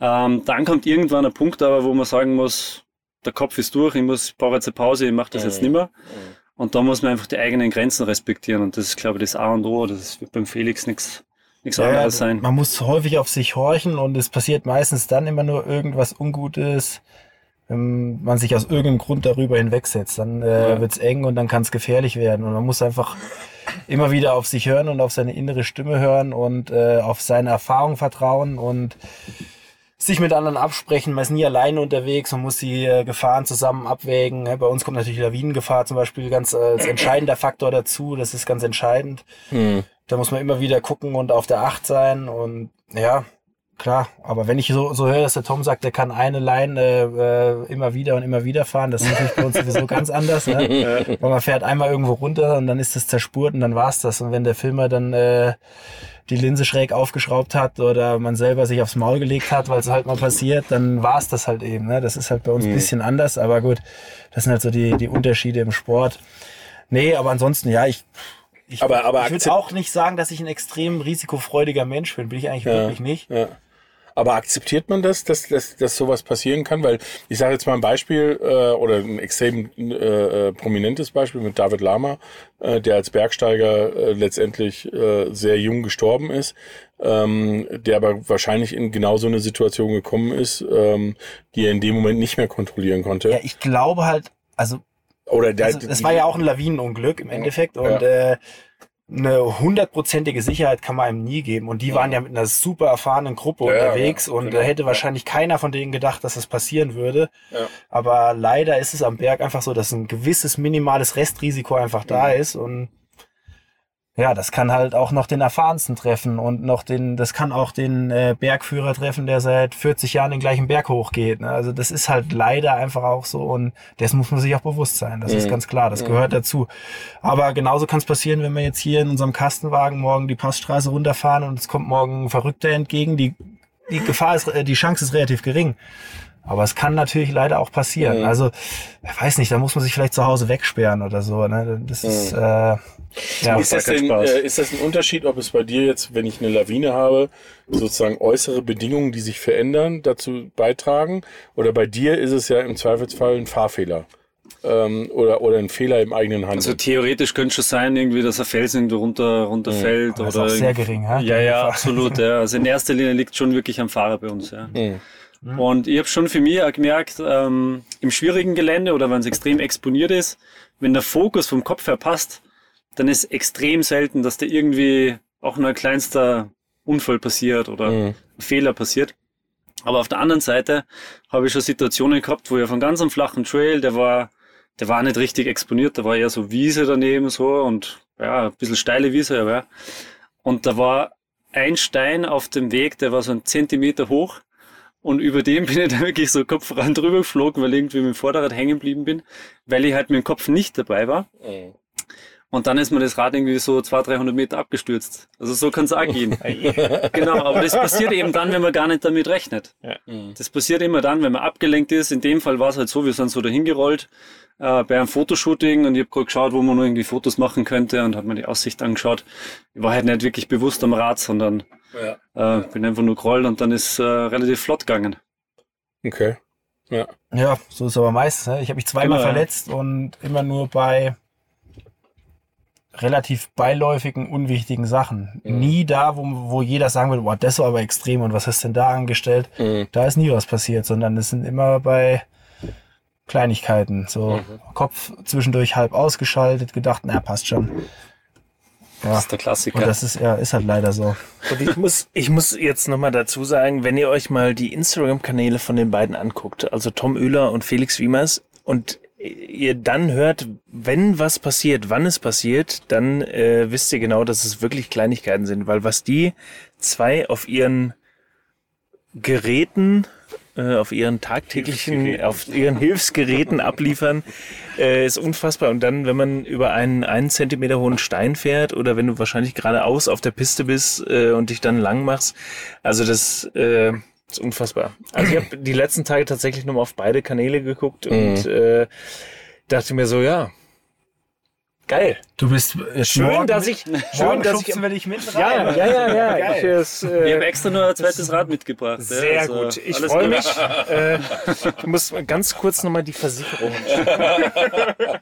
Ähm, dann kommt irgendwann ein Punkt aber, wo man sagen muss, der Kopf ist durch, ich muss, ich brauche jetzt eine Pause, ich mache das jetzt nicht mehr. Und da muss man einfach die eigenen Grenzen respektieren. Und das ist, glaube ich, das A und O. Das wird beim Felix nichts nichts
Ja,
anderes sein.
Man muss häufig auf sich horchen und es passiert meistens dann immer nur irgendwas Ungutes, wenn man sich aus irgendeinem Grund darüber hinwegsetzt. Dann äh, wird's eng und dann kann es gefährlich werden. Und man muss einfach immer wieder auf sich hören und auf seine innere Stimme hören und äh, auf seine Erfahrung vertrauen und sich mit anderen absprechen. Man ist nie alleine unterwegs, man muss die äh, Gefahren zusammen abwägen. Bei uns kommt natürlich Lawinengefahr zum Beispiel ganz als entscheidender Faktor dazu. Das ist ganz entscheidend. Da muss man immer wieder gucken und auf der Acht sein und ja, klar. Aber wenn ich so, so höre, dass der Tom sagt, der kann eine Line äh, immer wieder und immer wieder fahren, das ist natürlich bei uns sowieso ganz anders. Ne? Weil man fährt einmal irgendwo runter und dann ist das zerspurt und dann war's das. Und wenn der Filmer dann äh, die Linse schräg aufgeschraubt hat oder man selber sich aufs Maul gelegt hat, weil es halt mal passiert, dann war's das halt eben. Ne? Das ist halt bei uns ein bisschen anders, aber gut, das sind halt so die, die Unterschiede im Sport. Nee, aber ansonsten, ja, ich, ich,
Aber- aber
ich würde auch nicht sagen, dass ich ein extrem risikofreudiger Mensch bin. Bin ich eigentlich wirklich nicht.
Ja. Aber akzeptiert man das, dass, dass, dass sowas passieren kann? Weil ich sage jetzt mal ein Beispiel äh, oder ein extrem äh, äh, prominentes Beispiel mit David Lama, äh, der als Bergsteiger äh, letztendlich äh, sehr jung gestorben ist, ähm, der aber wahrscheinlich in genau so eine Situation gekommen ist, ähm, die er in dem Moment nicht mehr kontrollieren konnte.
Ja, ich glaube halt, also
oder der,
Also, es war ja auch ein Lawinenunglück im Endeffekt und
Ja.
äh, eine hundertprozentige Sicherheit kann man einem nie geben. Und die waren ja mit einer super erfahrenen Gruppe
Ja, ja,
unterwegs
ja,
und
genau,
da hätte
ja.
wahrscheinlich keiner von denen gedacht, dass das passieren würde.
Ja.
Aber leider ist es am Berg einfach so, dass ein gewisses minimales Restrisiko einfach da
Mhm.
ist und ja, das kann halt auch noch den Erfahrensten treffen und noch den, das kann auch den äh, Bergführer treffen, der seit 40 Jahren den gleichen Berg hochgeht. Ne? Also das ist halt leider einfach auch so und dessen muss man sich auch bewusst sein. Das ist ganz klar, das gehört dazu. Aber genauso kann es passieren, wenn wir jetzt hier in unserem Kastenwagen morgen die Passstraße runterfahren und es kommt morgen ein Verrückter entgegen. Die, die Gefahr ist, äh, die Chance ist relativ gering. Aber es kann natürlich leider auch passieren. Also, ich weiß nicht, da muss man sich vielleicht zu Hause wegsperren oder so. Ne? Das ist, äh, ja.
Ist das, denn,
Spaß.
äh, ist das ein Unterschied, ob es bei dir jetzt, wenn ich eine Lawine habe, sozusagen äußere Bedingungen, die sich verändern, dazu beitragen? Oder bei dir ist es ja im Zweifelsfall ein Fahrfehler ähm, oder, oder ein Fehler im eigenen Handeln?
Also theoretisch könnte schon sein, irgendwie, dass ein Felsen irgendwo runter, runterfällt.
Ist
oder
auch sehr gering, hä?
Ja, ja, absolut. Ja. Also in erster Linie liegt schon wirklich am Fahrer bei uns. Ja.
Mhm.
Und ich habe schon für mich auch gemerkt, ähm, im schwierigen Gelände oder wenn es extrem exponiert ist, wenn der Fokus vom Kopf her passt, dann ist extrem selten, dass da irgendwie auch nur ein kleinster Unfall passiert oder
Mhm.
Fehler passiert. Aber auf der anderen Seite habe ich schon Situationen gehabt, wo ich auf einem ganz flachen Trail, der war, der war nicht richtig exponiert, da war eher so Wiese daneben so und ja, ein bisschen steile Wiese, aber ja. Und da war ein Stein auf dem Weg, der war so ein Zentimeter hoch. Und über dem bin ich da wirklich so kopfran drüber geflogen, weil ich irgendwie mit dem Vorderrad hängen geblieben bin, weil ich halt mit dem Kopf nicht dabei war.
Mhm.
Und dann ist mir das Rad irgendwie so 200, 300 Meter abgestürzt. Also so kann es auch gehen. genau, aber das passiert eben dann, wenn man gar nicht damit rechnet. Das passiert immer dann, wenn man abgelenkt ist. In dem Fall war es halt so, wir sind so dahin gerollt äh, bei einem Fotoshooting und ich habe gerade geschaut, wo man nur irgendwie Fotos machen könnte und habe mir die Aussicht angeschaut. Ich war halt nicht wirklich bewusst am Rad, sondern
Ja.
äh, bin einfach nur gerollt und dann ist äh, relativ flott gegangen.
Okay. Ja.
Ja, so ist es aber meistens. Ne? Ich habe mich zweimal
Genau, ja.
verletzt und immer nur bei relativ beiläufigen, unwichtigen Sachen. Nie da, wo, wo jeder sagen würde, boah, das war aber extrem und was hast du denn da angestellt?
Mhm.
Da ist nie was passiert, sondern es sind immer bei Kleinigkeiten. So
Mhm.
Kopf zwischendurch halb ausgeschaltet, gedacht, na, passt schon. Ja.
Das ist der Klassiker.
Und das ist, ja, ist halt leider so.
Und ich muss, ich muss jetzt nochmal dazu sagen, wenn ihr euch mal die Instagram-Kanäle von den beiden anguckt, also Tom Oehler und Felix Wiemers, und ihr dann hört, wenn was passiert, wann es passiert, dann äh, wisst ihr genau, dass es wirklich Kleinigkeiten sind, weil was die zwei auf ihren Geräten, äh, auf ihren tagtäglichen, auf ihren Hilfsgeräten abliefern, äh, ist unfassbar. Und dann, wenn man über einen einen Zentimeter hohen Stein fährt oder wenn du wahrscheinlich geradeaus auf der Piste bist äh, und dich dann lang machst, also das äh, ist unfassbar. Also ich habe die letzten Tage tatsächlich nochmal auf beide Kanäle geguckt und äh, dachte mir so, ja, Geil.
Du bist äh,
Schön,
morgen
dass
mit-
ich, schön, dass ich,
wir dich mit
ja,
rein.
ja, ja, ja.
Geil.
Ich, es,
Ich
äh,
habe extra nur ein zweites Rad mitgebracht. ja.
sehr
Also,
gut. Ich
alles
freue mich. Äh, ich muss mal ganz kurz nochmal die Versicherung.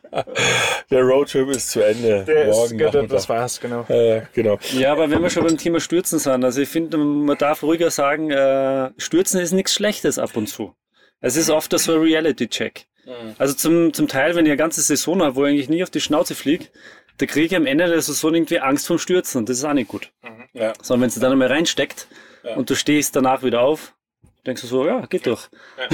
Der Roadtrip ist zu Ende.
Der ist,
Morgen
das
Nachmittag.
war's, genau.
Äh, genau.
Ja, aber wenn wir schon beim Thema Stürzen sind, also ich finde, man darf ruhiger sagen, äh, Stürzen ist nichts Schlechtes ab und zu. Es ist oft so ein Reality-Check. Also zum, zum Teil, wenn ich eine ganze Saison habe, wo ich eigentlich nie auf die Schnauze fliege, da kriege ich am Ende der Saison irgendwie Angst vom Stürzen und das ist auch nicht gut.
Ja.
Sondern wenn es dann einmal reinsteckt und du stehst danach wieder auf, denkst du so, ja, geht doch.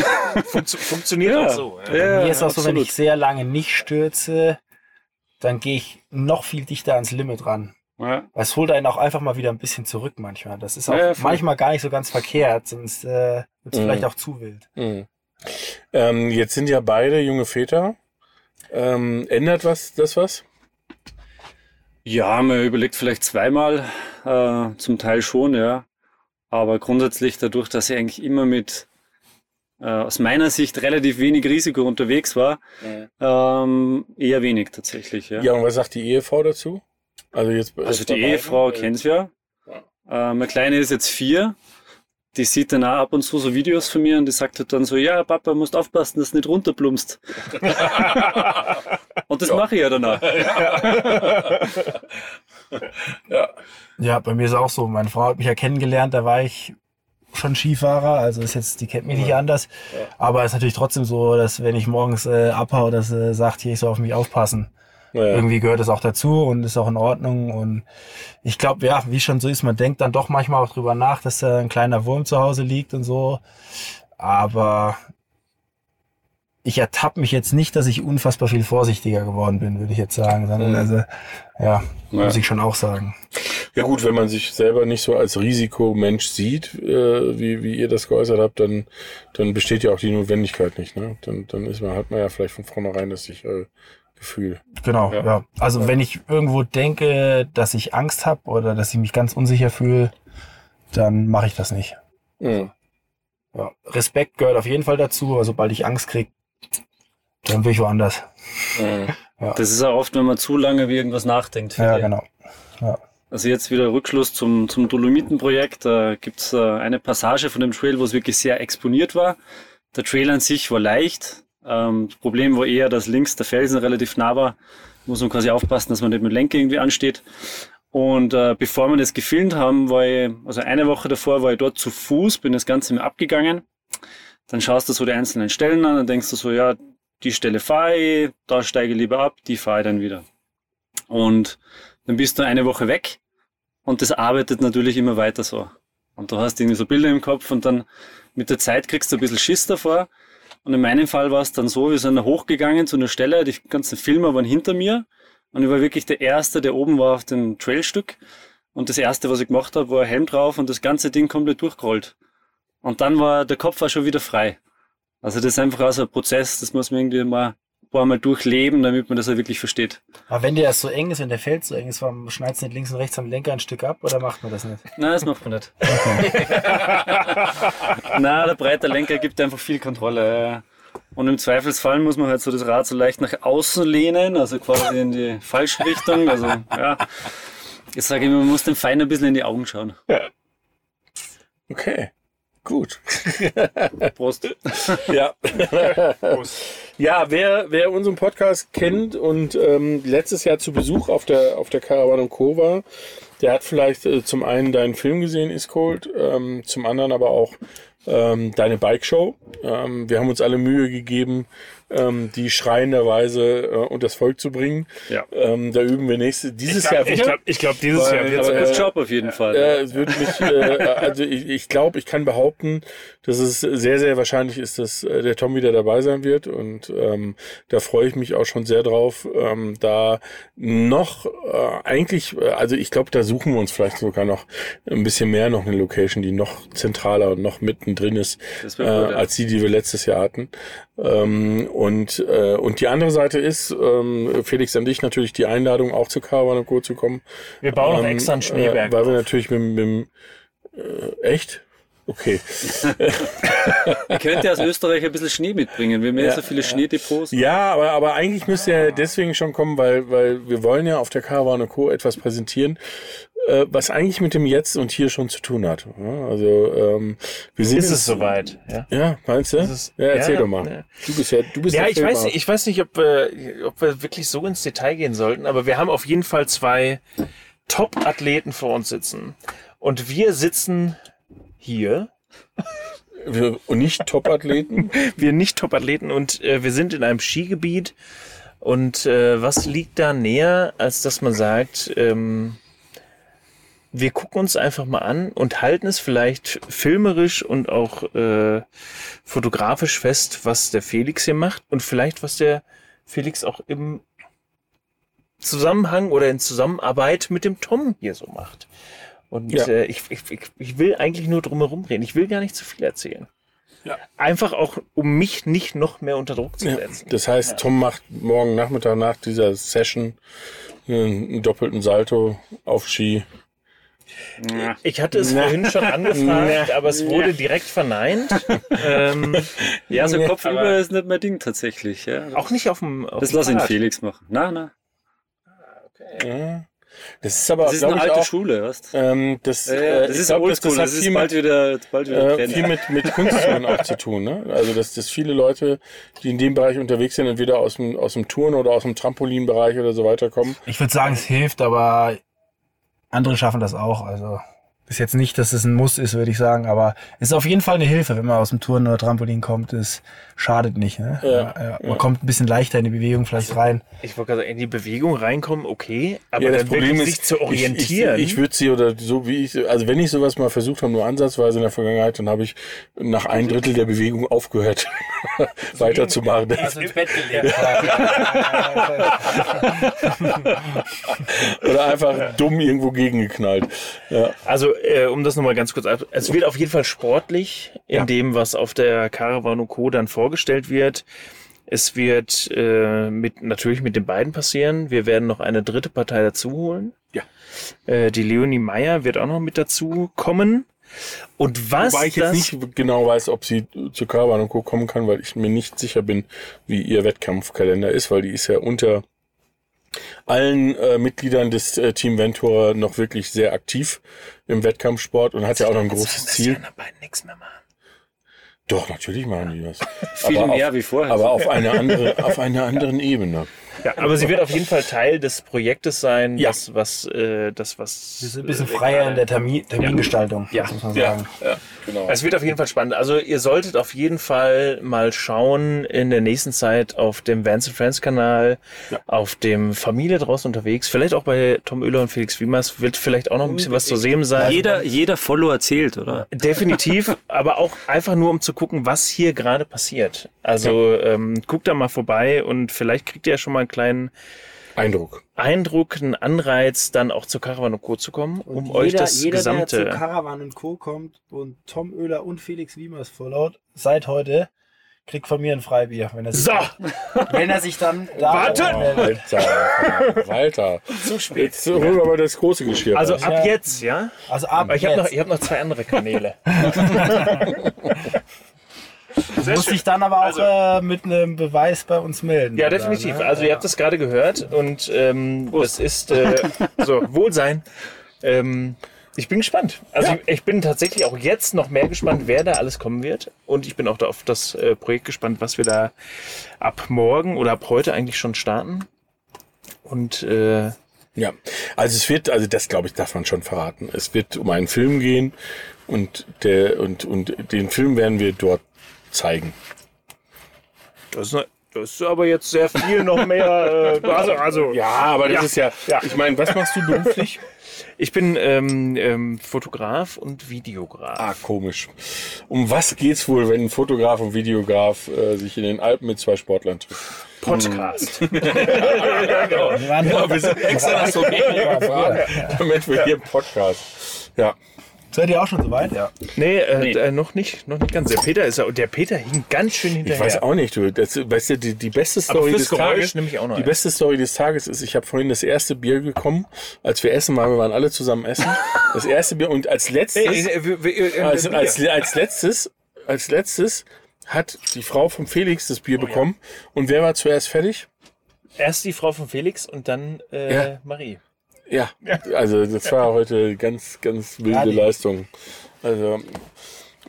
Funktio- funktioniert
Ja.
auch so. Ja.
Ja,
Mir ist auch so, wenn ich sehr lange nicht stürze, dann gehe ich noch viel dichter ans Limit ran.
Ja.
Weil Es holt einen auch einfach mal wieder ein bisschen zurück manchmal. Das ist auch
Ja, ja,
manchmal gar nicht so ganz verkehrt, sonst äh, wird es
Mhm.
vielleicht auch zu wild.
Mhm. Ähm, jetzt sind ja beide junge Väter. Ähm, ändert was das was?
Ja, man überlegt vielleicht zweimal, äh, zum Teil schon, ja. Aber grundsätzlich dadurch, dass ich eigentlich immer mit äh, aus meiner Sicht relativ wenig Risiko unterwegs war, ähm, eher wenig tatsächlich, ja.
Ja, und was sagt die Ehefrau dazu? Also jetzt
also die Ehefrau kennt's ja. Äh, meine Kleine ist jetzt vier. Die sieht dann auch ab und zu so Videos von mir und die sagt halt dann so, ja, Papa, musst aufpassen, dass du nicht runterplumpst. und das mache ich ja danach.
Ja, bei mir ist auch so. Meine Frau hat mich ja kennengelernt, da war ich schon Skifahrer, also ist jetzt, die kennt mich nicht anders. Aber es ist natürlich trotzdem so, dass wenn ich morgens äh, abhau, dass sie sagt, hier, ich soll auf mich aufpassen.
Naja.
Irgendwie gehört das auch dazu und ist auch in Ordnung. Und ich glaube, ja, wie schon so ist, man denkt dann doch manchmal auch drüber nach, dass da ein kleiner Wurm zu Hause liegt und so. Aber ich ertappe mich jetzt nicht, dass ich unfassbar viel vorsichtiger geworden bin, würde ich jetzt sagen. Sondern
Mhm.
also, ja,
Ja.
muss ich schon auch sagen.
Ja gut, wenn man sich selber nicht so als Risikomensch sieht, äh, wie, wie ihr das geäußert habt, dann, dann besteht ja auch die Notwendigkeit nicht. Ne? Dann, dann ist man, hat man ja vielleicht von vornherein das äh, Gefühl.
Genau,
Ja.
ja. Also wenn ich irgendwo denke, dass ich Angst habe oder dass ich mich ganz unsicher fühle, dann mache ich das nicht.
Mhm.
Ja. Respekt gehört auf jeden Fall dazu, aber sobald ich Angst krieg, dann will ich woanders.
Mhm.
Das ist auch oft, wenn man zu lange wie irgendwas nachdenkt.
Ja,
ich.
genau.
Also jetzt wieder Rückschluss zum, zum Dolomitenprojekt. Da gibt's äh, eine Passage von dem Trail, wo es wirklich sehr exponiert war. Der Trail an sich war leicht. Ähm, das Problem war eher, dass links der Felsen relativ nah war. Muss man quasi aufpassen, dass man nicht mit Lenker irgendwie ansteht. Und äh, bevor wir das gefilmt haben, war ich, also eine Woche davor war ich dort zu Fuß, bin das Ganze mir abgegangen. Dann schaust du so die einzelnen Stellen an und denkst du so, ja, die Stelle fahre ich, da steige ich lieber ab, die fahre ich dann wieder. Und dann bist du eine Woche weg und das arbeitet natürlich immer weiter so. Und du hast irgendwie so Bilder im Kopf und dann mit der Zeit kriegst du ein bisschen Schiss davor. Und in meinem Fall war es dann so, wir sind hochgegangen zu einer Stelle, die ganzen Filme waren hinter mir und ich war wirklich der Erste, der oben war auf dem Trailstück. Und das Erste, was ich gemacht habe, war ein Helm drauf und das ganze Ding komplett durchgerollt. Und dann war der Kopf auch schon wieder frei. Also das ist einfach auch so ein Prozess, das muss man irgendwie mal paar Mal durchleben, damit man das auch wirklich versteht.
Aber wenn der so eng ist, wenn der Feld so eng ist, warum schneidest du nicht links und rechts am Lenker ein Stück ab oder macht man das nicht?
Nein, das macht man nicht. Nein, der breite Lenker gibt einfach viel Kontrolle. ja. Und im Zweifelsfall muss man halt so das Rad so leicht nach außen lehnen, also quasi in die falsche Richtung. Also, ja. Ich sage immer, man muss dem Feind ein bisschen in die Augen schauen.
Okay, gut.
Prost.
Ja. ja, wer, wer unseren Podcast kennt und ähm, letztes Jahr zu Besuch auf der, auf der Caravan Co. war, der hat vielleicht äh, zum einen deinen Film gesehen, Is Cold, ähm, zum anderen aber auch ähm, deine Bike-Show. Ähm, wir haben uns alle Mühe gegeben, ähm, die schreienderweise äh, unter das Volk zu bringen.
Ja.
Ähm, da üben wir nächstes, dieses Jahr
Ich
wieder.
glaube, ich glaub, dieses
Weil-
Jahr wird
äh,
gut Job auf jeden Fall.
Ja, es wird mich, äh, also ich, ich glaube, ich kann behaupten, dass es sehr, sehr wahrscheinlich ist, dass äh, der Tom wieder dabei sein wird und ähm, da freue ich mich auch schon sehr drauf, ähm, da noch äh, eigentlich, äh, also ich glaube, da suchen wir uns vielleicht sogar noch ein bisschen mehr noch eine Location, die noch zentraler und noch mittendrin ist, äh,
ja.
als die, die wir letztes Jahr hatten. Ähm, und, äh, und die andere Seite ist, ähm, Felix, an dich natürlich die Einladung, auch zu Caravan Co. zu kommen.
Wir bauen noch
Ähm,
extra einen Schneeberg.
Äh, weil wir natürlich mit, mit äh, echt? Okay.
Ihr könnt ja aus Österreich ein bisschen Schnee mitbringen. Wir haben ja so viele Schneedepots.
Ja, aber, aber eigentlich müsste er deswegen schon kommen, weil, weil wir wollen ja auf der Caravan Co. etwas präsentieren, äh, was eigentlich mit dem Jetzt und Hier schon zu tun hat. Ja, also ähm, wir sind
Ist es
jetzt-
soweit? Ja.
Ja, meinst du?
es-
ja, erzähl
ja,
doch mal.
ja.
Du bist ja, du bist
Ja, ich weiß, nicht, ich weiß nicht, ob wir, ob wir wirklich so ins Detail gehen sollten, aber wir haben auf jeden Fall zwei Top-Athleten vor uns sitzen. Und wir sitzen hier,
Wir- und nicht Top-Athleten.
wir nicht Top-Athleten und äh, wir sind in einem Skigebiet. Und äh, was liegt da näher, als dass man sagt, ähm, wir gucken uns einfach mal an und halten es vielleicht filmerisch und auch äh, fotografisch fest, was der Felix hier macht und vielleicht was der Felix auch im Zusammenhang oder in Zusammenarbeit mit dem Tom hier so macht. Und
Ja.
äh, ich, ich, ich, will eigentlich nur drumherum reden. Ich will gar nicht zu viel erzählen.
Ja.
Einfach auch, um mich nicht noch mehr unter Druck zu
Ja,
setzen.
das heißt, Tom macht morgen Nachmittag nach dieser Session einen, einen doppelten Salto auf Ski.
Ich hatte es vorhin schon angefragt, aber es wurde direkt verneint. ähm,
Ja, so kopfüber ist nicht mein Ding tatsächlich. Ja.
auch nicht auf dem. Auf
das
dem
lass ihn. Felix machen. Na, na.
Ja. Das ist aber,
Das ist eine alte
auch,
Schule, du?
ähm, das,
Ja,
äh,
ja, das
ich
ist
glaub,
oldschool,
das, das
das
hat
ist
viel
bald
mit,
wieder, bald wieder
äh, viel mit, mit Künstlern auch zu tun. Ne? Also, dass, dass viele Leute, die in dem Bereich unterwegs sind, entweder aus dem, aus dem Touren oder aus dem Trampolinbereich oder so weiter kommen.
Ich würde sagen, es hilft, aber andere schaffen das auch. Also ist jetzt nicht, dass es ein Muss ist, würde ich sagen, aber es ist auf jeden Fall eine Hilfe, wenn man aus dem Touren oder Trampolin kommt. Es schadet nicht. Ne?
Ja,
Man kommt ein bisschen leichter in die Bewegung vielleicht rein.
Ich wollte gerade sagen, in die Bewegung reinkommen, okay, aber
Ja,
dann wirklich sich zu orientieren.
Ich, ich, ich würde sie oder so wie ich, also wenn ich sowas mal versucht habe, nur ansatzweise in der Vergangenheit, dann habe ich nach ein Drittel der Bewegung aufgehört, weiterzumachen.
ins Bett gelegt.
Oder einfach dumm irgendwo gegengeknallt. Ja.
Also, äh, um das nochmal ganz kurz ab. Es wird auf jeden Fall sportlich in
Ja.
dem, was auf der Caravan Co. dann vorgestellt wird. Es wird äh, mit, natürlich mit den beiden passieren. Wir werden noch eine dritte Partei dazu holen.
Ja.
Äh, die Leonie Meyer wird auch noch mit dazu kommen. Und was
Wobei ich jetzt nicht genau weiß, ob sie zu Caravan Co. kommen kann, weil ich mir nicht sicher bin, wie ihr Wettkampfkalender ist, weil die ist ja unter allen äh, Mitgliedern des äh, Team Ventura noch wirklich sehr aktiv im Wettkampfsport und hat ja auch noch ein großes Ziel.
nichts mehr machen.
Doch, natürlich machen die das.
Viel
aber
mehr
auf,
wie vorher.
Aber auf einer andere, auf einer anderen Ebene.
Ja, aber sie wird auf jeden Fall Teil des Projektes sein,
Ja.
das was, äh, das was.
Wir sind ein bisschen freier in der Termin, Termingestaltung,
Ja.
muss man
Ja,
sagen.
ja genau.
Es wird auf jeden Fall spannend. Also ihr solltet auf jeden Fall mal schauen in der nächsten Zeit auf dem Vans Friends Kanal, auf dem Familie draußen unterwegs, vielleicht auch bei Tom Oehler und Felix Wiemers wird vielleicht auch noch ein bisschen was zu sehen sein.
jeder, jeder Follower zählt, oder?
Definitiv, aber auch einfach nur um zu gucken, was hier gerade passiert. Also ähm, guckt da mal vorbei und vielleicht kriegt ihr ja schon mal einen kleinen
Eindruck.
Eindruck, einen Anreiz, dann auch zur Caravan und Co. zu kommen, um euch das gesamte.
Caravan und Co. kommt und Tom Oehler und Felix Wiemers followt, seit heute, kriegt von mir ein Freibier. Wenn er sich,
So,
wenn er sich dann da
Warte!
meldet.
Alter, Walter. Zu spät. Jetzt holen wir mal das große Geschirr.
also ab jetzt, ja.
Also ab
Aber ich habe noch, ich hab noch zwei andere Kanäle.
muss sich dann aber auch äh, mit einem Beweis bei uns melden.
Ja,
oder,
definitiv.
ne?
Also ihr habt das gerade gehört und ähm, das ist äh, so Wohlsein. Ähm, ich bin gespannt. Also ich, ich bin tatsächlich auch jetzt noch mehr gespannt, wer da alles kommen wird. Und ich bin auch da auf das äh, Projekt gespannt, was wir da ab morgen oder ab heute eigentlich schon starten. Und äh,
Ja, also es wird, also das glaube ich, darf man schon verraten. Es wird um einen Film gehen und der und und den Film werden wir dort zeigen.
das, ist, ne- das ist aber jetzt sehr viel noch mehr. Äh, also, also
Ja, aber das
Ja.
ist ja,
Ja.
ich meine, was machst du beruflich?
ich bin ähm, ähm, Fotograf und Videograf.
ah, komisch. Um was geht's wohl, wenn ein Fotograf und Videograf äh, sich in den Alpen mit zwei Sportlern treffen?
Podcast.
Waren
Ja, wir sind extra Slowenien gefahren, damit wir hier Podcast. Ja,
Seid ihr auch schon soweit? Ja.
Nee, äh,
Nee.
Äh, noch nicht, noch nicht ganz. Der Peter ist der Peter hing ganz schön
Ich
hinterher.
weiß auch nicht, du. Das, weißt du, die, die beste Story des
Geräusch
Tages.
nehme ich auch noch
die
ein.
beste Story des Tages ist, ich habe vorhin das erste Bier bekommen, als wir essen waren. Wir waren alle zusammen essen. Das erste Bier und als letztes, als, als, als letztes, als letztes hat die Frau vom Felix das Bier bekommen. Und wer war zuerst fertig?
Erst die Frau von Felix und dann äh,
Ja.
Marie.
Ja, also das war heute ganz, ganz wilde
Ja, die-
Leistung. Also,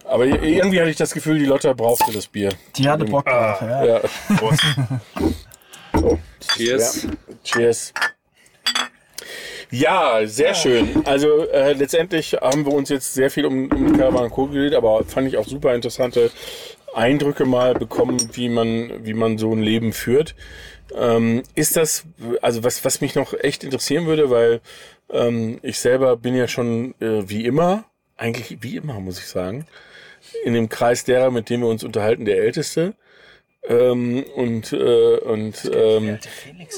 aber irgendwie hatte ich das Gefühl, die Lotta brauchte das Bier.
Die hatte Bock drauf.
Ah.
ja.
Ja. So,
Cheers.
cheers. Ja, sehr schön. Also äh, letztendlich haben wir uns jetzt sehr viel um, um Caravan Co. geredet, aber fand ich auch super interessante Eindrücke mal bekommen, wie man, wie man so ein Leben führt. Ähm, ist das, also was, was mich noch echt interessieren würde, weil ähm, ich selber bin ja schon äh, wie immer, eigentlich wie immer, muss ich sagen, in dem Kreis derer, mit denen wir uns unterhalten, der Älteste. Ähm, und äh, und ähm,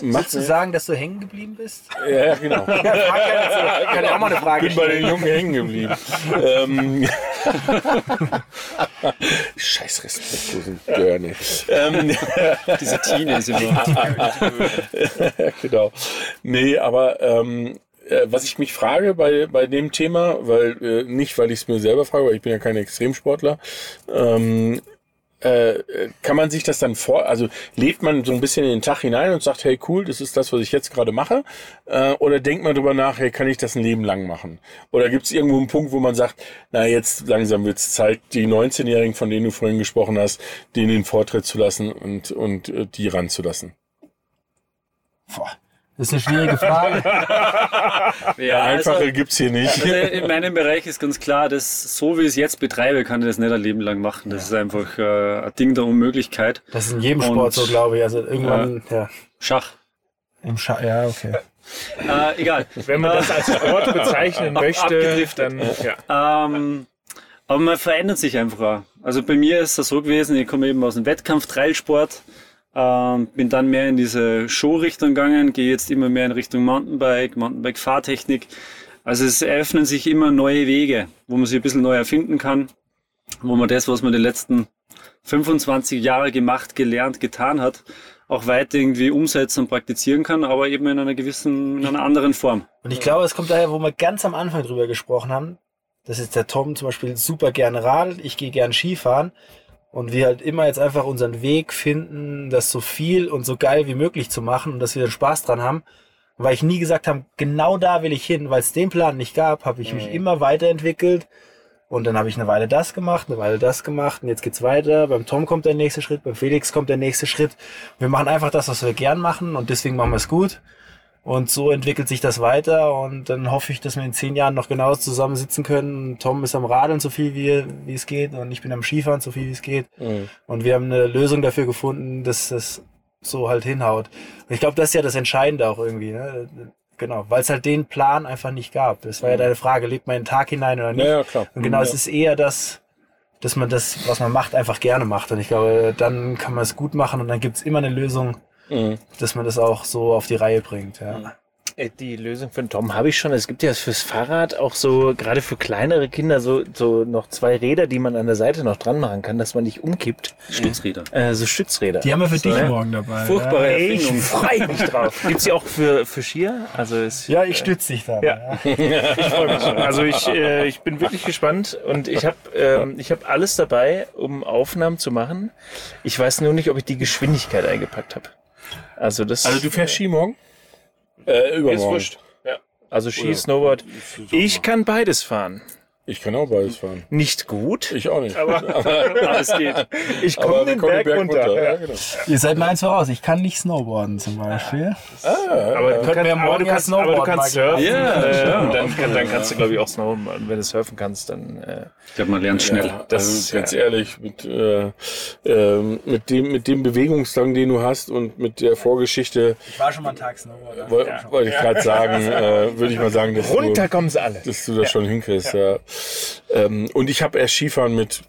Willst du sagen, dass du hängen geblieben bist?
ja, ja, genau.
Kann ja auch mal eine Frage
bin bei den Jungen hängen geblieben. ähm, Scheiß respektlosen Dörne. Ähm,
Diese Teenies immer.
genau. Nee, aber ähm, äh, was ich mich frage bei, bei dem Thema, weil äh, nicht, weil ich es mir selber frage, weil ich bin ja kein Extremsportler, ähm, äh, kann man sich das dann vor, also lebt man so ein bisschen in den Tag hinein und sagt, hey cool, das ist das, was ich jetzt gerade mache, äh, oder denkt man drüber nach, hey, kann ich das ein Leben lang machen? Oder gibt es irgendwo einen Punkt, wo man sagt, na jetzt langsam wird es Zeit, die 19-Jährigen, von denen du vorhin gesprochen hast, denen den Vortritt zu lassen und, und äh, die ranzulassen?
Boah, das ist eine schwierige Frage.
Ja,
Einfache
also,
gibt's hier nicht.
also in meinem Bereich ist ganz klar, dass so wie ich es jetzt betreibe, kann ich das nicht ein Leben lang machen. Das ist einfach äh, ein Ding der Unmöglichkeit.
Das ist in jedem
Und-
Sport so, glaube ich. Also irgendwann, ja.
Schach.
Im Scha ja, okay.
Äh, egal.
Wenn man das als Sport bezeichnen möchte, dann ja.
Ähm, aber man verändert sich einfach auch. Also bei mir ist das so gewesen, ich komme eben aus dem Wettkampf, Trailsport, ähm, bin dann mehr in diese Show-Richtung gegangen, gehe jetzt immer mehr in Richtung Mountainbike, Mountainbike-Fahrtechnik. Also es eröffnen sich immer neue Wege, wo man sich ein bisschen neu erfinden kann, wo man das, was man die letzten 25 Jahre gemacht, gelernt, getan hat, auch weiter irgendwie umsetzen und praktizieren kann, aber eben in einer gewissen, in einer anderen Form.
Und ich glaube, es kommt daher, wo wir ganz am Anfang drüber gesprochen haben. Das ist der Tom zum Beispiel super gerne radelt, ich gehe gern Skifahren. Und wir halt immer jetzt einfach unseren Weg finden, das so viel und so geil wie möglich zu machen und dass wir Spaß dran haben. Weil ich nie gesagt habe, genau da will ich hin, weil es den Plan nicht gab, habe ich mich immer weiterentwickelt. Und dann habe ich eine Weile das gemacht, eine Weile das gemacht und jetzt geht's weiter. Beim Tom kommt der nächste Schritt, beim Felix kommt der nächste Schritt. Wir machen einfach das, was wir gern machen und deswegen machen wir es gut. Und so entwickelt sich das weiter und dann hoffe ich, dass wir in zehn Jahren noch genauso zusammensitzen können. Tom ist am Radeln so viel wie, wie es geht und ich bin am Skifahren so viel wie es geht.
Mhm.
Und wir haben eine Lösung dafür gefunden, dass das so halt hinhaut. Und ich glaube, das ist ja das Entscheidende auch irgendwie. Ne? Genau, weil es halt den Plan einfach nicht gab. Das war ja deine Frage, lebt man in den Tag hinein oder nicht?
Ja, ja, klar.
Und genau,
Ja.
es ist eher das, dass man das, was man macht, einfach gerne macht. Und ich glaube, dann kann man es gut machen und dann gibt's immer eine Lösung,
Mhm.
dass man das auch so auf die Reihe bringt. Ja.
Äh, Die Lösung für den Tom habe ich schon. Es gibt ja fürs Fahrrad auch so, gerade für kleinere Kinder, so, so noch zwei Räder, die man an der Seite noch dran machen kann, dass man nicht umkippt.
Stützräder.
Äh, so Stützräder.
Die haben wir für dich
ja.
morgen dabei.
Furchtbare
Ey, ich freue mich drauf. Gibt's die auch für, für Skier? Also ist,
Ja, ich stütze dich da.
Ja. ich freue mich schon. Also ich, äh, ich bin wirklich gespannt und ich habe ähm, ich hab alles dabei, um Aufnahmen zu machen. Ich weiß nur nicht, ob ich die Geschwindigkeit eingepackt habe. Also das
Also du fährst Ski morgen? Äh,
ist
übermorgen.
wurscht. Ja. Also Ski, Snowboard. Ich kann beides fahren.
Ich kann auch beides fahren.
Nicht gut,
Ich auch nicht.
aber es geht. Ich komme
Aber
den
kommen
Berg, runter.
Ja,
Ja.
genau.
Ihr seid meins voraus. Ich kann nicht snowboarden zum Beispiel.
Aber, du kannst,
wir morgen
aber du
ja
kannst, aber du kannst surfen.
Ja,
äh, und dann, kann, dann kannst du, glaube ich, auch snowboarden. Wenn du surfen kannst, dann. Äh,
Ich glaube, man lernt schnell.
Ja,
Das-
also ganz
ja.
ehrlich, mit, äh, ähm, mit, dem, mit dem Bewegungsdrang, den du hast und mit der Vorgeschichte,
Ich war schon mal einen Tag Snowboarder.
woll- wollte ich gerade sagen, äh, würde ich mal sagen, dass
runter
du, dass du das schon hinkriegst. Ja. Ähm, und ich habe erst Skifahren mit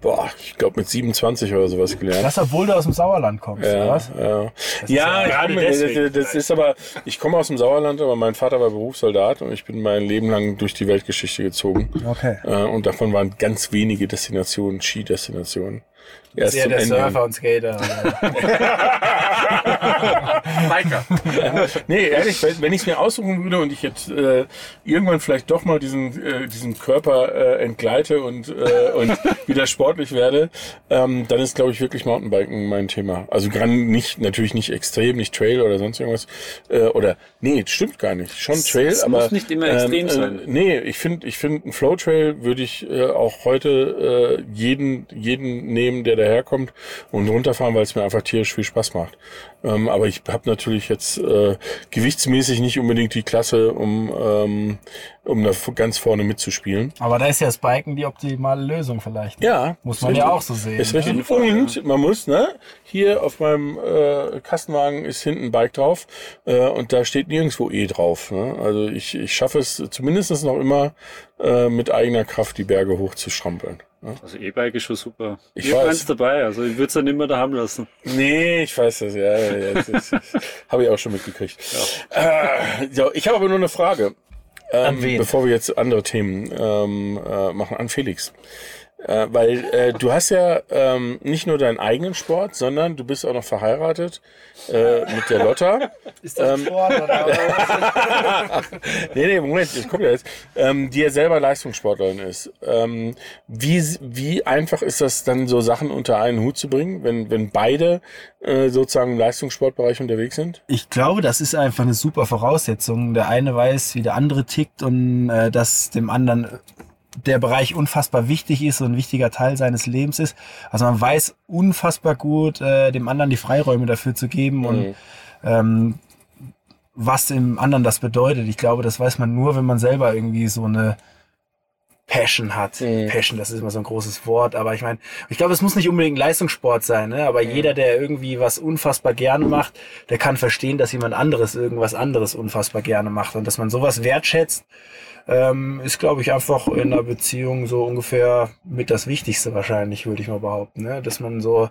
boah, ich glaube mit 27 oder sowas gelernt.
Das, obwohl du aus dem Sauerland kommst, oder
Ja,
was?
ja. ja, ich
gerade
komme,
deswegen
das, das ist aber, ich komme aus dem Sauerland, aber mein Vater war Berufssoldat und ich bin mein Leben lang durch die Weltgeschichte gezogen.
Okay.
Äh, und davon waren ganz wenige Destinationen Skidestinationen. Erst
Eher
zum
der
Ende.
Surfer und Skater.
Biker. nee, ehrlich, wenn ich es mir aussuchen würde und ich jetzt äh, irgendwann vielleicht doch mal diesen, äh, diesen Körper äh, entgleite und, äh, und wieder sportlich werde, ähm, dann ist, glaube ich, wirklich Mountainbiken mein Thema. Also gerade nicht, natürlich nicht extrem, nicht Trail oder sonst irgendwas. Äh, oder, nee, stimmt gar nicht. Schon Trail,
es
aber.
muss nicht immer extrem sein.
Äh, nee, ich finde, ich finde, ein Flow Trail würde ich äh, auch heute äh, jeden, jeden nehmen, der daherkommt und runterfahren, weil es mir einfach tierisch viel Spaß macht. Ähm, aber ich habe natürlich jetzt äh, gewichtsmäßig nicht unbedingt die Klasse, um, ähm, um da ganz vorne mitzuspielen.
Aber da ist ja das Biken die optimale Lösung vielleicht.
Ja,
Muss man ja
richtig.
auch so sehen.
Ist
ne?
richtig. Und man muss, ne, hier auf meinem äh, Kastenwagen ist hinten ein Bike drauf äh, und da steht nirgendwo E drauf. Ne? Also ich, ich schaffe es zumindest noch immer äh, mit eigener Kraft die Berge hoch
Also E-Bike ist schon super.
Ich
Ich eins dabei, also ich würde es dann immer daheim lassen.
Nee, ich weiß das, ja. ja das, habe ich auch schon mitgekriegt. Äh, so, ich habe aber nur eine Frage. Ähm,
An wen?
Bevor wir jetzt andere Themen ähm, äh, machen, an Felix. Äh, weil äh, du hast ja ähm, nicht nur deinen eigenen Sport, sondern du bist auch noch verheiratet äh, mit der Lotta.
Ist das Sport oder
nee, nee, Moment, das kommt ja jetzt. Ähm, die ja selber Leistungssportlerin ist. Ähm, wie, wie einfach ist das dann, so Sachen unter einen Hut zu bringen, wenn, wenn beide äh, sozusagen im Leistungssportbereich unterwegs sind?
Ich glaube, das ist einfach eine super Voraussetzung. Der eine weiß, wie der andere tickt und äh, dass dem anderen der Bereich unfassbar wichtig ist und ein wichtiger Teil seines Lebens ist. Also man weiß unfassbar gut, äh, dem anderen die Freiräume dafür zu geben und
Mhm.
ähm, was dem anderen das bedeutet. Ich glaube, das weiß man nur, wenn man selber irgendwie so eine Passion hat.
Mhm.
Passion, das ist immer so ein großes Wort, aber ich meine, ich glaube, es muss nicht unbedingt Leistungssport sein, ne? aber jeder, der irgendwie was unfassbar gerne macht, der kann verstehen, dass jemand anderes irgendwas anderes unfassbar gerne macht und dass man sowas wertschätzt, ähm, ist, glaube ich, einfach in einer Beziehung so ungefähr mit das Wichtigste wahrscheinlich, würde ich mal behaupten, ne? dass man so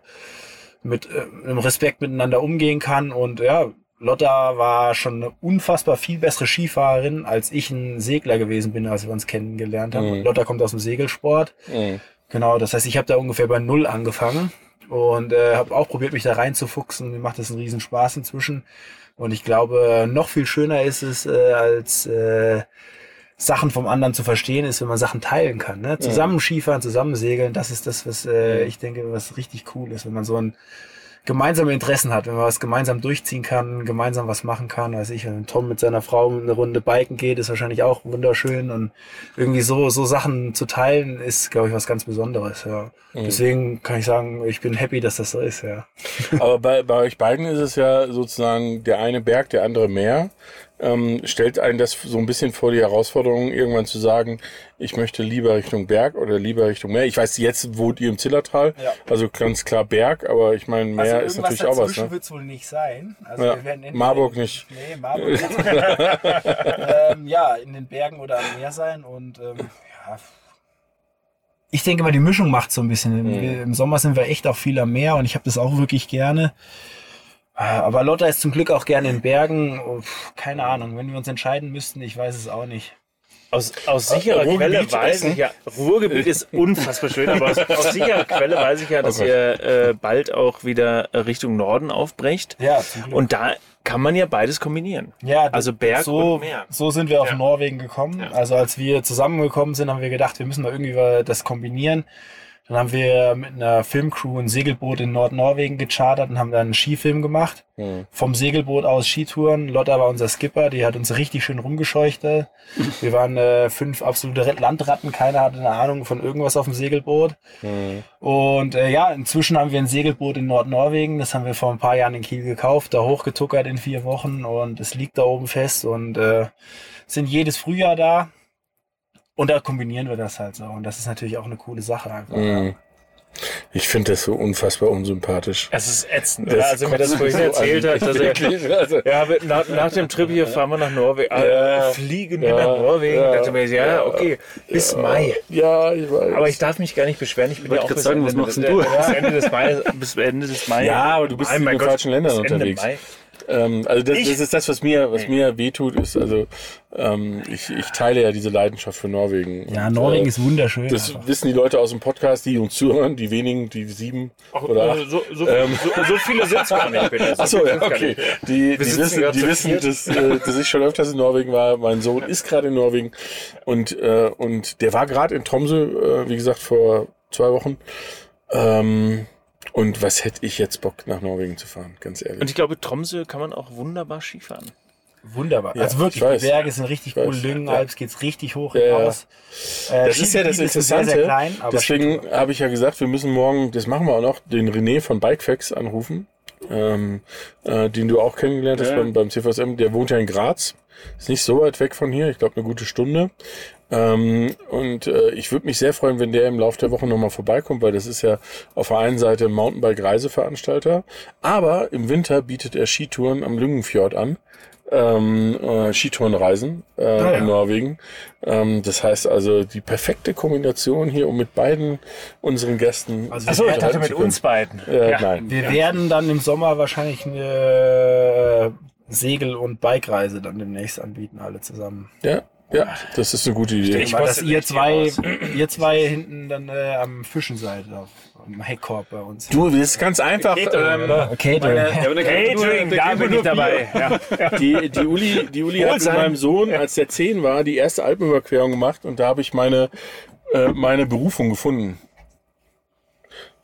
mit äh, einem Respekt miteinander umgehen kann und ja, Lotta war schon eine unfassbar viel bessere Skifahrerin, als ich ein Segler gewesen bin, als wir uns kennengelernt haben.
Mhm.
Lotta kommt aus dem Segelsport. Genau, das heißt, ich habe da ungefähr bei Null angefangen und äh, habe auch probiert, mich da reinzufuchsen. Mir macht das einen riesen Spaß inzwischen. Und ich glaube, noch viel schöner ist es, äh, als äh, Sachen vom anderen zu verstehen, ist, wenn man Sachen teilen kann. Ne? Zusammen Skifahren, zusammen segeln, das ist das, was äh, ich denke, was richtig cool ist, wenn man so ein gemeinsame Interessen hat, wenn man was gemeinsam durchziehen kann, gemeinsam was machen kann. Weiß ich, wenn Tom mit seiner Frau eine Runde biken geht, ist wahrscheinlich auch wunderschön und irgendwie so so Sachen zu teilen ist, glaube ich, was ganz Besonderes. Ja. Deswegen kann ich sagen, ich bin happy, dass das so ist. Ja.
Aber bei, bei euch beiden ist es ja sozusagen der eine Berg, der andere Meer. Ähm, stellt einen das so ein bisschen vor die Herausforderung, irgendwann zu sagen, ich möchte lieber Richtung Berg oder lieber Richtung Meer. Ich weiß, jetzt wohnt ihr im Zillertal,
Ja.
also ganz klar Berg, aber ich meine, Meer ist natürlich auch was. Ne?
wird es wohl nicht sein. Also
Ja,
wir werden entweder
Marburg
in,
nicht.
Nee, Marburg nicht. ähm, ja, in den Bergen oder am Meer sein und ähm, ja. Ich denke mal, die Mischung macht so ein bisschen.
Mhm.
Im Sommer sind wir echt auch viel am Meer und ich habe das auch wirklich gerne. Äh, Aber Lotta ist zum Glück auch gerne in Bergen. Pf, keine Ahnung, wenn wir uns entscheiden müssten, ich weiß es auch nicht.
Aus, aus sicherer
Ruhrgebiet
Quelle weiß ich ja, Ruhrgebiet ist unfassbar schön, aber aus, aus sicherer Quelle weiß ich ja, dass
Oh
ihr äh, bald auch wieder Richtung Norden aufbrecht.
Ja, zum Glück.
Und da kann man ja beides kombinieren.
Ja,
Also Berg
so,
und Meer.
So sind wir auf
Ja.
Norwegen gekommen.
Ja.
Also als wir zusammengekommen sind, haben wir gedacht, wir müssen da irgendwie das kombinieren. Dann haben wir mit einer Filmcrew ein Segelboot in Nordnorwegen gechartert und haben dann einen Skifilm gemacht.
Hm.
Vom Segelboot aus Skitouren. Lotta war unser Skipper, die hat uns richtig schön rumgescheucht. Wir waren äh, fünf absolute Landratten, keiner hatte eine Ahnung von irgendwas auf dem Segelboot.
Hm.
Und äh, ja, inzwischen haben wir ein Segelboot in Nordnorwegen. Das haben wir vor ein paar Jahren in Kiel gekauft, da hochgetuckert in vier Wochen und es liegt da oben fest und äh, sind jedes Frühjahr da. Und da kombinieren wir das halt so. Und das ist natürlich auch eine coole Sache einfach.
Mhm. Ich finde das so unfassbar unsympathisch.
Es ist ätzend,
Das
oder? Also mir das vorhin
so
erzählt
an.
hat, dass er,
also-
ja, nach, nach dem Trip hier fahren wir nach Norwegen,
Ja.
äh, fliegen wir
Ja.
nach Norwegen.
Ja.
dachte mir, ja, okay, bis Mai.
Ja, ich weiß.
Aber ich darf mich gar nicht beschweren. Ich bin ja
Wollte
auch bis
sagen,
Ende,
was machst du?
bis Ende des Mai, bis Ende des Mai.
Ja, aber du bist
Mai,
in den falschen Ländern
bis Ende
unterwegs.
Mai.
Ähm, also das, das ist das, was mir, was mir wehtut, ist also ähm, ich, ich teile ja diese Leidenschaft für Norwegen.
Ja,
Und,
Norwegen
äh,
ist wunderschön.
Das
einfach.
wissen die Leute aus dem Podcast, die uns zuhören, die wenigen, die sieben oder acht.
so, so,
Ähm.
so, so viele sind es gar nicht. Peter. So
Achso, ja, okay. Die, die wissen, die wissen dass, äh, dass ich schon öfters in Norwegen war. Mein Sohn ist gerade in Norwegen und, äh, und der war gerade in Tromsø, äh, wie gesagt, vor zwei Wochen. Ähm, und was hätte ich jetzt Bock, nach Norwegen zu fahren, ganz ehrlich.
Und ich glaube, Tromsø kann man auch wunderbar Skifahren.
Wunderbar.
Ja,
also wirklich,
weiß.
die Berge sind richtig cool. Lüngenalps geht's richtig hoch
Ja, ja.
hinaus. Äh,
Das ist ja das Interessante.
Sehr, sehr klein, aber
Deswegen habe ich ja gesagt, wir müssen morgen, das machen wir auch noch, den René von Bikefax anrufen, ähm, äh, den du auch kennengelernt hast
Ja.
beim, beim CVSM. Der wohnt ja in Graz. Ist nicht so weit weg von hier, ich glaube eine gute Stunde. Ähm, und äh, ich würde mich sehr freuen, wenn der im Laufe der Woche nochmal vorbeikommt, weil das ist ja auf der einen Seite ein Mountainbike-Reiseveranstalter, aber im Winter bietet er Skitouren am Lüngenfjord an. Ähm, äh, Skitourenreisen äh,
Ah, ja.
in Norwegen. Ähm, das heißt also die perfekte Kombination hier, um mit beiden unseren Gästen.
Also
Achso, ich dachte mit uns beiden.
Äh,
Ja.
Nein.
wir werden dann im Sommer wahrscheinlich eine Segel- und Bikereise dann demnächst anbieten, alle zusammen.
Ja, ja, das ist eine gute Idee.
Ich
Weil dass ihr zwei, ihr zwei hinten dann äh, am Fischen seid, auf, am Heckkorb bei uns.
Du, das ist ganz einfach. Ähm,
Ja, aber dann kann-
Catering, da bin ich dabei. Ja.
die, die Uli, die Uli hat mit meinem Sohn, als der zehn war, die erste Alpenüberquerung gemacht und da habe ich meine, äh, meine Berufung gefunden.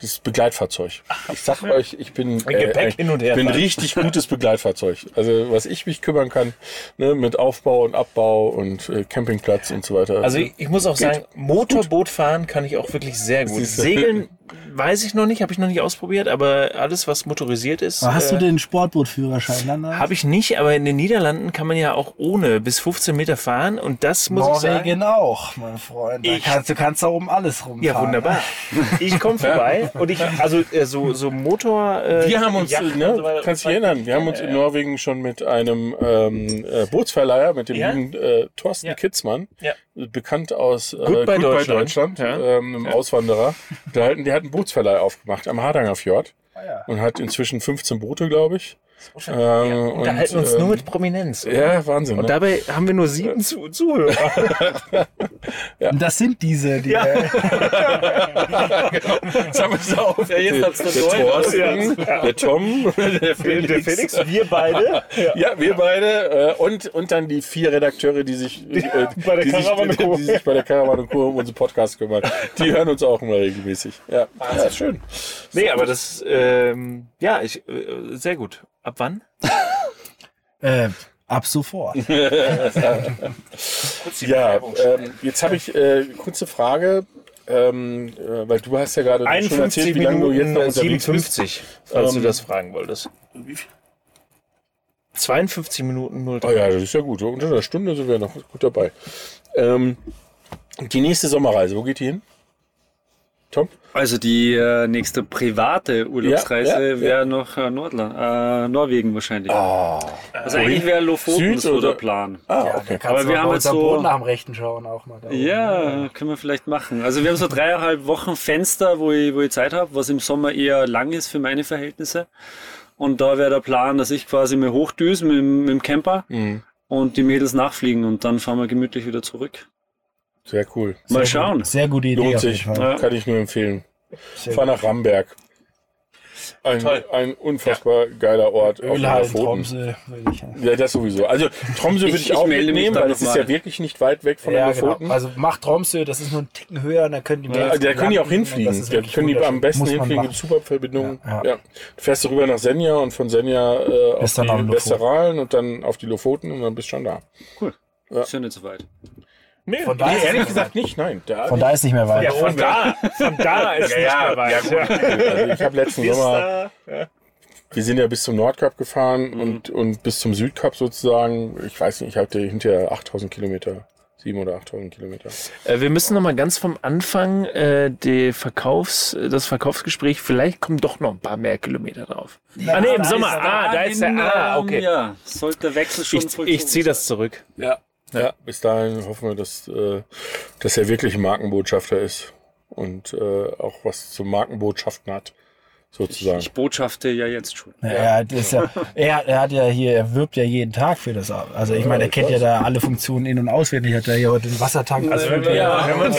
Das Begleitfahrzeug. Ich sag euch, ich bin, äh,
Gepäck
ein,
hin und her
bin richtig gutes Begleitfahrzeug. Also was ich mich kümmern kann, ne, mit Aufbau und Abbau und äh, Campingplatz und so weiter.
Also ich, ich muss auch sagen, Motorboot fahren kann ich auch wirklich sehr gut. Segeln weiß ich noch nicht, habe ich noch nicht ausprobiert, aber alles, was motorisiert ist,
Aber hast du
äh,
den Sportbootführerschein dann?
habe ich nicht, aber in den Niederlanden kann man ja auch ohne bis 15 Meter fahren und das muss ich sagen.
Norwegen auch, mein Freund.
Ich-
kannst, du kannst da oben alles rumfahren.
Ja, wunderbar. Ich komme vorbei und ich, also äh, so, so Motor. Äh,
Wir haben uns,
Yachten
ne,
so weiter-
kannst dich erinnern, wir haben uns in Norwegen schon mit einem ähm, äh, Bootsverleiher, mit dem
Ja.
lieben äh, Thorsten
Ja.
Kitzmann,
Ja.
Bekannt aus äh,
Goodbye Deutschland. Ja.
ähm, einem Auswanderer, der, hat- der hat einen Bootsverleih aufgemacht am Hardanger Fjord
ja.
und hat inzwischen 15 Boote, glaube ich.
Wir
Ähm,
unterhalten
und,
uns nur
ähm,
mit Prominenz. oder?
Ja, Wahnsinn.
Und
Ne?
dabei haben wir nur sieben Zu Zuhörer.
Und das sind diese, die.
Ja.
Äh,
Sag mal so auf.
Ja, jetzt hat's
der. Thorsten, der Tom, der Felix.
Der Felix, wir beide.
Ja, wir beide äh, und, und dann die vier Redakteure, die sich, äh,
Bei der
die, sich,
Co.
die sich bei der Caravan Co. um unseren Podcast kümmern. Die hören uns auch immer regelmäßig. Ja, ja ist schön.
Nee, aber das, ähm, ja, ich, äh, sehr gut. Ab wann?
äh, ab sofort.
Ja, ähm, jetzt habe ich äh, kurze Frage, ähm, äh, weil du hast ja gerade schon
51
erzählt, wie lange du jetzt
Minuten
noch
äh,
unterwegs bist.
57, falls
Ähm,
du das fragen wolltest. 52 Minuten 0.
Oh ja, das ist ja gut. Unter einer Stunde sind wir noch gut dabei. Ähm, die nächste Sommerreise, wo geht die hin? Tom?
Also die äh, nächste private Urlaubsreise
Ja, ja, ja.
wäre noch äh, Nordland, äh, Norwegen wahrscheinlich. also eigentlich wäre Lofoten so
oder-
der Plan.
Ah, okay.
Kannst
Aber
du
wir haben jetzt so-
Boden nach dem Rechten schauen auch mal. Da oben.
Ja, können wir vielleicht machen. Also wir haben so dreieinhalb Wochen Fenster, wo ich, wo ich Zeit habe, was im Sommer eher lang ist für meine Verhältnisse. Und da wäre der Plan, dass ich quasi mir hochdüse mit, dem- mit dem Camper
Mhm.
und die Mädels nachfliegen und dann fahren wir gemütlich wieder zurück.
Sehr cool.
Mal
Sehr
schauen.
Gut. Sehr gute Idee.
Lohnt
auf jeden
sich.
Fall.
Ja.
Kann ich nur empfehlen.
Sehr
Fahr nach Ramberg. Ein,
Toll.
ein unfassbar geiler Ort. auf den
Ölhallen,
Lofoten.
Tromsø.
Ja, das sowieso. Also Tromsø würde
Ich-
ich, auch mitnehmen, weil es ist
mal.
ja wirklich nicht weit weg von
Ja,
den
genau.
Lofoten.
Also macht Tromsø, das ist nur einen Ticken höher, da können die
Ja,
Mädels
da können die auch hinfliegen. Da können die am besten hinfliegen, gibt super Verbindungen.
Ja,
Ja,
ja.
Du fährst du rüber nach Senja und von Senja äh, auf die
Lofoten.
Westeralen und dann auf die Lofoten und dann bist du schon da.
Ist ja nicht so weit.
Nee,
Von da
Nee,
ist
ehrlich
nicht
gesagt nicht, nein. Da,
Von da ist nicht mehr weit.
ja, von da, von da ist
ja,
nicht
ja,
mehr weit.
ja, gut. Also ich habe letzten Sommer, wir sind ja bis zum Nordkap gefahren
Mhm.
und, und bis zum Südkap sozusagen. Ich weiß nicht, ich hatte hinterher 8000 Kilometer, 7.000 oder 8.000 Kilometer.
Äh, wir müssen noch mal ganz vom Anfang äh, die Verkaufs, das Verkaufsgespräch, vielleicht kommen doch noch ein paar mehr Kilometer drauf. ah, nee, im Sommer. Ah, da ist der. Ah, okay.
Ja, sollte der Wechsel schon
Ich, ich ziehe das zurück.
Ja. Ja, bis dahin hoffen wir, dass, äh, dass er wirklich Markenbotschafter ist und äh, auch was zu Markenbotschaften hat, sozusagen.
Ich botschafte ja jetzt schon.
Ja, er, hat- ist ja, er, er hat ja hier, er wirbt ja jeden Tag für das. Also ich meine, er kennt ja da alle Funktionen in- und auswendig. Hat er ja heute den Wassertank. Also
wenn wir-
Ja.
wenn wir uns-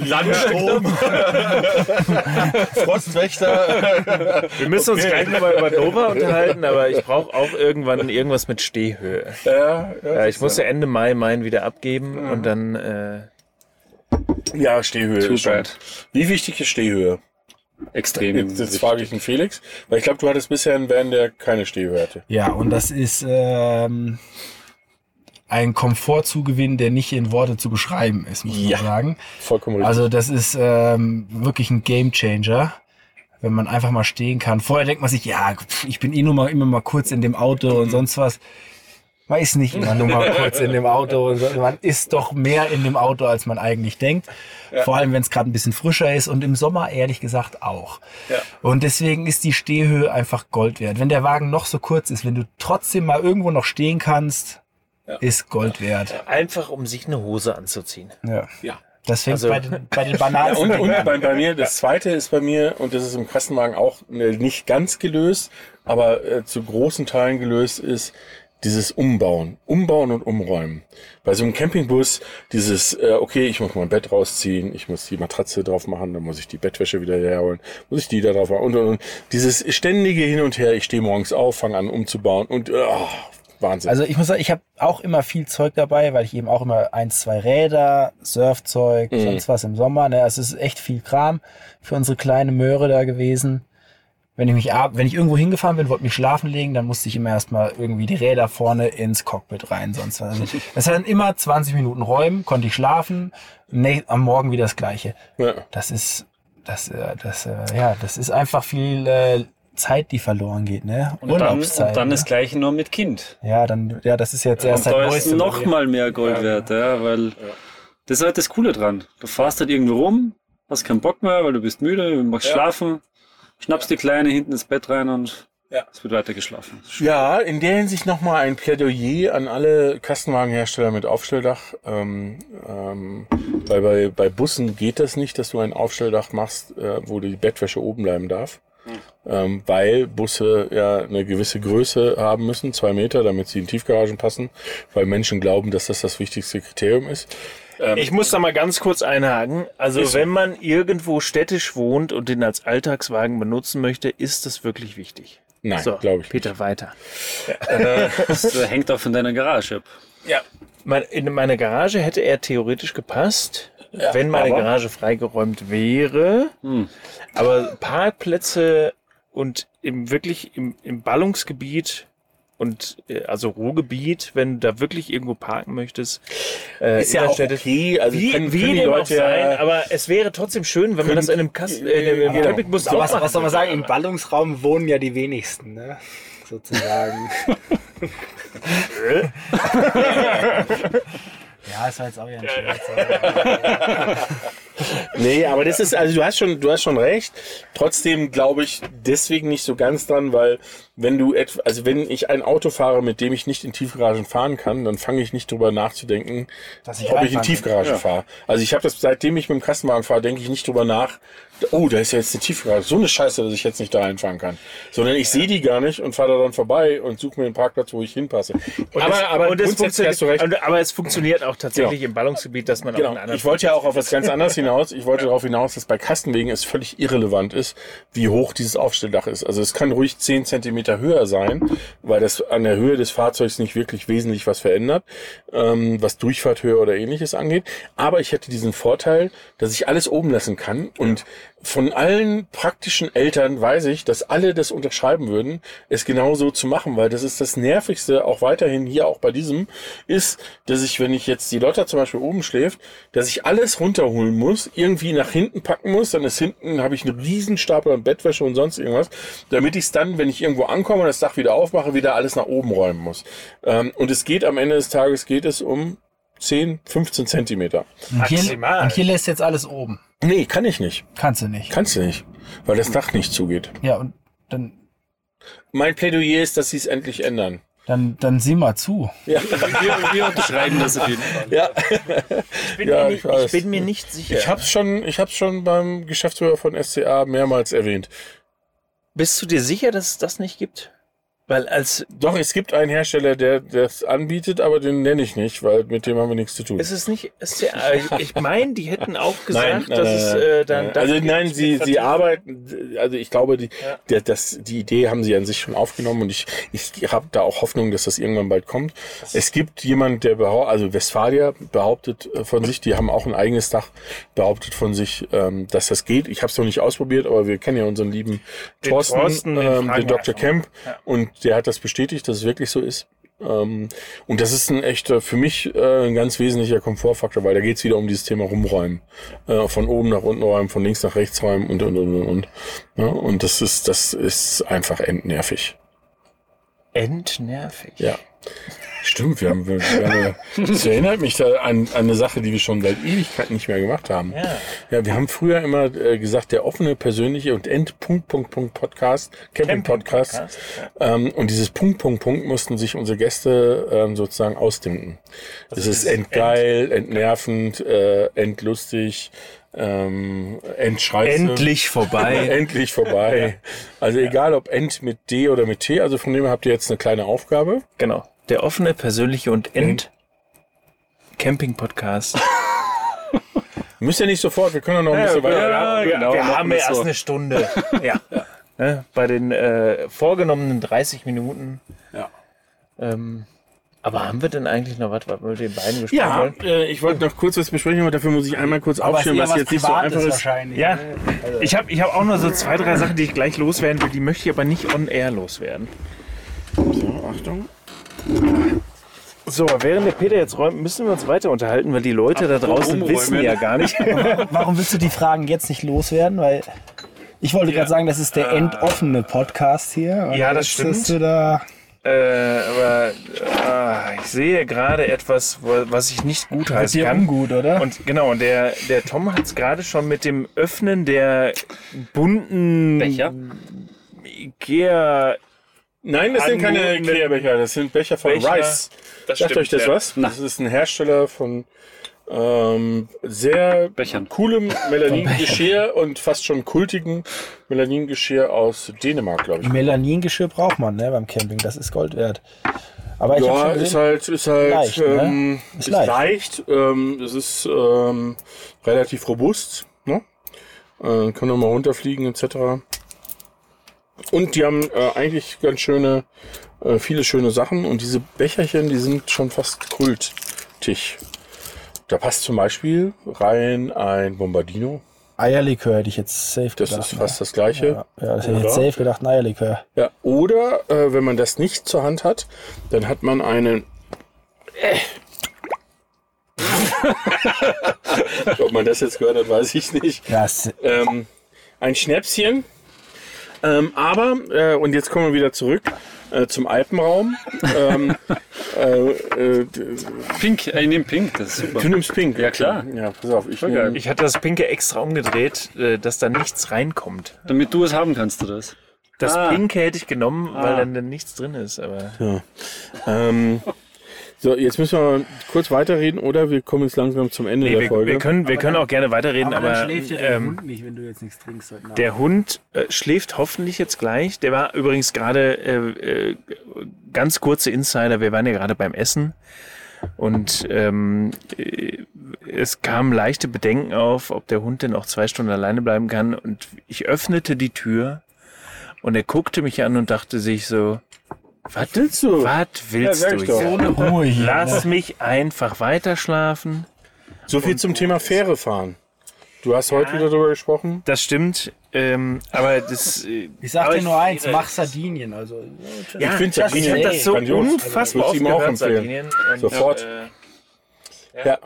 Landstrom, Frostwächter.
Wir müssen uns gleich nochmal über Nova unterhalten, aber ich brauche auch irgendwann irgendwas mit Stehhöhe.
Ja,
Ja, ich muss ja Ende Mai meinen wieder abgeben und dann. Äh,
ja, Stehhöhe.
Too
ist schon-
bad.
Wie wichtig ist Stehhöhe?
Extrem.
Jetzt, jetzt frage ich den Felix, weil ich glaube, du hattest bisher einen Van, der keine Stehhöhe hatte.
Ja, und das ist ähm, ein Komfortzugewinn, der nicht in Worte zu beschreiben ist, muss
Ja.
man sagen.
Vollkommen richtig.
Also das ist ähm, wirklich ein Gamechanger, wenn man einfach mal stehen kann. Vorher denkt man sich, ja, ich bin eh nur mal immer mal kurz in dem Auto und sonst was. Man ist nicht immer nur mal kurz in dem Auto. Man ist doch mehr in dem Auto, als man eigentlich denkt. Vor allem, wenn es gerade ein bisschen frischer ist und im Sommer ehrlich gesagt auch. Und deswegen ist die Stehhöhe einfach Gold wert. Wenn der Wagen noch so kurz ist, wenn du trotzdem mal irgendwo noch stehen kannst, ist Gold wert.
einfach um sich eine Hose anzuziehen.
Ja.
ja.
Das fängt
Also-
bei, den, bei den Bananen
Und, und bei, bei mir, das zweite ist bei mir, und das ist im Kastenwagen auch äh, nicht ganz gelöst, aber äh, zu großen Teilen gelöst ist, dieses Umbauen. Umbauen und Umräumen. Bei so einem Campingbus, dieses, äh, okay, ich muss mein Bett rausziehen, ich muss die Matratze drauf machen, dann muss ich die Bettwäsche wieder herholen, muss ich die da drauf machen und, und, und. Dieses ständige Hin und Her, ich stehe morgens auf, fange an umzubauen und äh, Wahnsinn.
Also ich muss sagen, ich habe auch immer viel Zeug dabei, weil ich eben auch immer eins, zwei Räder, Surfzeug,
Mhm.
sonst was im Sommer. Ne? Es ist echt viel Kram für unsere kleine Möhre da gewesen. Wenn ich mich ab, wenn ich irgendwo hingefahren bin, wollte mich schlafen legen, dann musste ich immer erstmal irgendwie die Räder vorne ins Cockpit rein, sonst was. Also, das hat dann immer 20 Minuten räumen, konnte ich schlafen, nee, am Morgen wieder das gleiche.
ja.
Das ist, das, äh, das, äh, ja, das ist einfach viel äh, Zeit, die verloren geht, ne?
Und dann, und dann
ne?
das gleiche nur mit Kind.
Ja, dann, ja, das ist jetzt erst
Und
seit
da ist noch mal mehr Gold wert, ja, weil das ist halt das Coole dran. Du fährst halt irgendwo rum, hast keinen Bock mehr, weil du bist müde, machst schlafen, schnappst die Kleine hinten ins Bett rein und
Ja.
es wird weiter geschlafen.
Ja, in der Hinsicht nochmal ein Plädoyer an alle Kastenwagenhersteller mit Aufstelldach. Ähm, ähm, weil bei, bei Bussen geht das nicht, dass du ein Aufstelldach machst, äh, wo die Bettwäsche oben bleiben darf. Ähm, weil Busse ja eine gewisse Größe haben müssen, zwei Meter, damit sie in Tiefgaragen passen, weil Menschen glauben, dass das das wichtigste Kriterium ist.
Ich muss da mal ganz kurz einhaken. Also
so.
wenn man irgendwo städtisch wohnt und den als Alltagswagen benutzen möchte, ist das wirklich wichtig.
Nein,
So,
glaube ich
Peter, weiter.
Das äh, hängt auch von deiner Garage ab.
Ja. In meine Garage hätte er theoretisch gepasst, wenn meine
aber-
Garage freigeräumt wäre. Aber Parkplätze und im wirklich im, im Ballungsgebiet und äh, also Ruhrgebiet, wenn du da wirklich irgendwo parken möchtest, äh,
Ist ja auch okay, also
wie,
können-
wie
können die Leute
sein, aber es wäre trotzdem schön, wenn man das in einem, Kasten, äh, in einem
Genau.
Campingbus
So, was, was soll man sagen? Im Ballungsraum wohnen ja die wenigsten, ne? Sozusagen. ja, ist halt jetzt auch ja ein Scherz.
Nee, aber das ist, also du hast schon, du hast schon recht. Trotzdem glaube ich deswegen nicht so ganz dran, weil wenn du etwa, also wenn ich ein Auto fahre, mit dem ich nicht in Tiefgaragen fahren kann, dann fange ich nicht drüber nachzudenken,
Dass ich
ob ich in Tiefgaragen fahre. Also ich habe das, seitdem ich mit dem Kastenwagen fahre, denke ich nicht drüber nach, oh, da ist ja jetzt eine Tiefgarage. So eine Scheiße, dass ich jetzt nicht da reinfahren kann. Sondern ich sehe die gar nicht und fahre da dann vorbei und suche mir einen Parkplatz, wo ich hinpasse.
Und es, und es
hast du recht.
funktioniert, aber es funktioniert auch tatsächlich
Genau.
im Ballungsgebiet, dass man auch
Genau.
einen anderen
Ich wollte ja auch auf was ganz anderes hinaus. Ich wollte darauf hinaus, dass bei Kastenwegen es völlig irrelevant ist, wie hoch dieses Aufstelldach ist. Also es kann ruhig 10 Zentimeter höher sein, weil das an der Höhe des Fahrzeugs nicht wirklich wesentlich was verändert, ähm, was Durchfahrthöhe oder ähnliches angeht. Aber ich hätte diesen Vorteil, dass ich alles oben lassen kann und von allen praktischen Eltern weiß ich, dass alle das unterschreiben würden, es genauso zu machen, weil das ist das Nervigste, auch weiterhin hier, auch bei diesem, ist, dass ich, wenn ich jetzt die Lotta zum Beispiel oben schläft, dass ich alles runterholen muss, irgendwie nach hinten packen muss, dann ist hinten, habe ich einen riesen Stapel an Bettwäsche und sonst irgendwas, damit ich es dann, wenn ich irgendwo ankomme und das Dach wieder aufmache, wieder alles nach oben räumen muss. Ähm, und es geht am Ende des Tages geht es um 10, 15 Zentimeter.
Und hier,
Maximal.
und hier lässt jetzt alles oben.
Nee, kann ich nicht.
Kannst du nicht.
Kannst du nicht, weil das Dach nicht zugeht.
Ja, und dann,
Mein Plädoyer ist, dass sie es endlich ändern.
dann, dann sieh mal zu.
Wir, wir unterschreiben das auf jeden Fall.
Ja,
Ich bin,
Ja,
mir,
ich
nicht,
weiß.
ich bin mir nicht sicher.
ich hab's schon, ich hab's schon beim Geschäftsführer von SCA mehrmals erwähnt.
Bist du dir sicher, dass es das nicht gibt? Weil als
Doch, es gibt einen Hersteller, der das anbietet, aber den nenne ich nicht, weil mit dem haben wir nichts zu tun.
ist es nicht SCA? Ich, ich meine, die hätten auch gesagt,
nein,
dass
nein,
es
nein,
äh, dann.
nein. Also nein, sie, sie arbeiten, also ich glaube, die,
Ja.
der, das, die Idee haben sie an sich schon aufgenommen und ich, ich habe da auch Hoffnung, dass das irgendwann bald kommt. Es gibt jemand, der behauptet, also Westfalia behauptet äh, von sich, die haben auch ein eigenes Dach, behauptet von sich, ähm, dass das geht. Ich habe es noch nicht ausprobiert, aber wir kennen ja unseren lieben
Den
Thorsten,
Thorsten, den
ähm, den Dr. Kemp
mal. Ja.
und der hat das bestätigt, dass es wirklich so ist. Ähm, und das ist ein echter, für mich äh, ein ganz wesentlicher Komfortfaktor, weil da geht's wieder um dieses Thema rumräumen. Äh, von oben nach unten räumen, von links nach rechts räumen und und und und. und. Und das ist, das ist einfach endnervig.
Entnervig.
Ja. Stimmt, wir haben, wir, wir, das erinnert mich da an, an eine Sache, die wir schon seit Ewigkeit nicht mehr gemacht haben.
Ja.
Ja, wir haben früher immer äh, gesagt, der offene, persönliche und End Punkt, Punkt, Punkt Podcast, Camping Podcast.
Camping-Podcast,
Ähm, und dieses Punkt, Punkt, Punkt mussten sich unsere Gäste ähm, sozusagen ausdenken. Das
Also
ist
dieses
entgeil, entnervend, äh, entlustig, ähm, entscheiße.
Endlich vorbei.
Endlich vorbei. Also egal ob End mit D oder mit T, also von dem habt ihr jetzt eine kleine Aufgabe.
genau. Der offene, persönliche und End Camping Podcast.
Müsst ihr nicht sofort, wir können ja noch ein bisschen weiter.
ja,
wir,
genau,
wir haben ja erst
so.
eine Stunde. ja. Ne, bei den äh, vorgenommenen 30 Minuten.
Ja.
Ähm, aber haben wir denn eigentlich noch was, was wir mit den beiden besprechen
Ja,
wollen?
äh, ich wollte noch kurz was besprechen, aber dafür muss ich einmal kurz
Aber eher
was jetzt nicht so einfach ist.
wahrscheinlich.
Ja,
ne?
ich habe ich hab auch nur so zwei, drei Sachen, die ich gleich loswerden will. Die möchte ich aber nicht on air loswerden.
So, Achtung.
So, während der Peter jetzt räumt, müssen wir uns weiter unterhalten, weil die Leute da draußen
Rumräumen.
wissen ja gar nicht.
Warum willst du die Fragen jetzt nicht loswerden? Weil ich wollte gerade sagen, das ist der endoffene Podcast hier. Und
Ja, das
jetzt
stimmt.
da
äh, aber ah, ich sehe gerade etwas, was ich nicht gut heißen kann.
ungut, oder?
Und genau, der, der Tom hat es gerade schon mit dem Öffnen der bunten
Becher?
Ikea.
Nein, das sind keine Ikea-Becher, das sind Becher von
Becher.
Rice.
Das
Sagt euch das
ja.
was? Das ist ein Hersteller von ähm, sehr
Bechern.
coolem Melaningeschirr und fast schon kultigen Melaningeschirr aus Dänemark, glaube ich.
Melaningeschirr braucht man ne, beim Camping, das ist Gold wert. Aber ich
Ja,
schon
ist
gesehen,
halt, ist halt,
Leicht, ne?
ähm,
Ist
ist
leicht.
leicht. ähm, es ist ähm, relativ robust, ne? Äh, kann nochmal runterfliegen etc. Und die haben äh, eigentlich ganz schöne, äh, viele schöne Sachen und diese Becherchen, die sind schon fast kultig. Da passt zum Beispiel rein ein Bombardino.
Eierlikör hätte ich jetzt safe
Das
gedacht.
ist fast das gleiche.
ne? ja, ja, das hätte ich jetzt safe gedacht, ein Eierlikör.
Ja, oder äh, wenn man das nicht zur Hand hat, dann hat man einen. Ob man das jetzt gehört hat, weiß ich nicht.
Ja, es-
Ähm, ein Schnäpschen. Ähm, aber, äh, und jetzt kommen wir wieder zurück äh, zum Alpenraum. ähm, äh, äh,
Pink, äh, ich nehme Pink, das ist super.
du nimmst Pink.
Ja, klar.
Ja, pass auf. Ich
geil.
nehm,
Ich hatte das Pinke extra umgedreht, äh, dass da nichts reinkommt.
Damit du es haben kannst, du das.
Das
Ah.
Pinke hätte ich genommen, weil
Ah.
dann, dann nichts drin ist. Aber
ja. ähm, so, jetzt müssen wir kurz weiterreden oder wir kommen jetzt langsam zum Ende
nee,
der
wir,
Folge.
wir können, wir können auch gerne weiterreden, aber,
dann schläft ja der
ähm,
Hund nicht, wenn du jetzt nichts trinkst heute Nacht.
Der Hund äh, schläft hoffentlich jetzt gleich. Der war übrigens gerade äh, äh, ganz kurze Insider. Wir waren ja gerade beim Essen und ähm, äh, es kamen leichte Bedenken auf, ob der Hund denn auch zwei Stunden alleine bleiben kann. Und ich öffnete die Tür und er guckte mich an und dachte sich so: Was
willst du?
Was willst
Ja,
du jetzt?
Ohne Ruhe hier.
Lass mich einfach weiter schlafen.
So viel zum Thema Fähre fahren. Du hast heute wieder darüber gesprochen.
Das stimmt. Ähm, aber das. äh,
Ich sag dir nur eins,
äh,
mach Sardinien. Also,
Ja,
Ich find
das-
Sardinien
ich das so
grandios.
unfassbar
Also,
oft gehört,
empfehlen.
Sardinien. Und,
Sofort.
Äh,
Ja.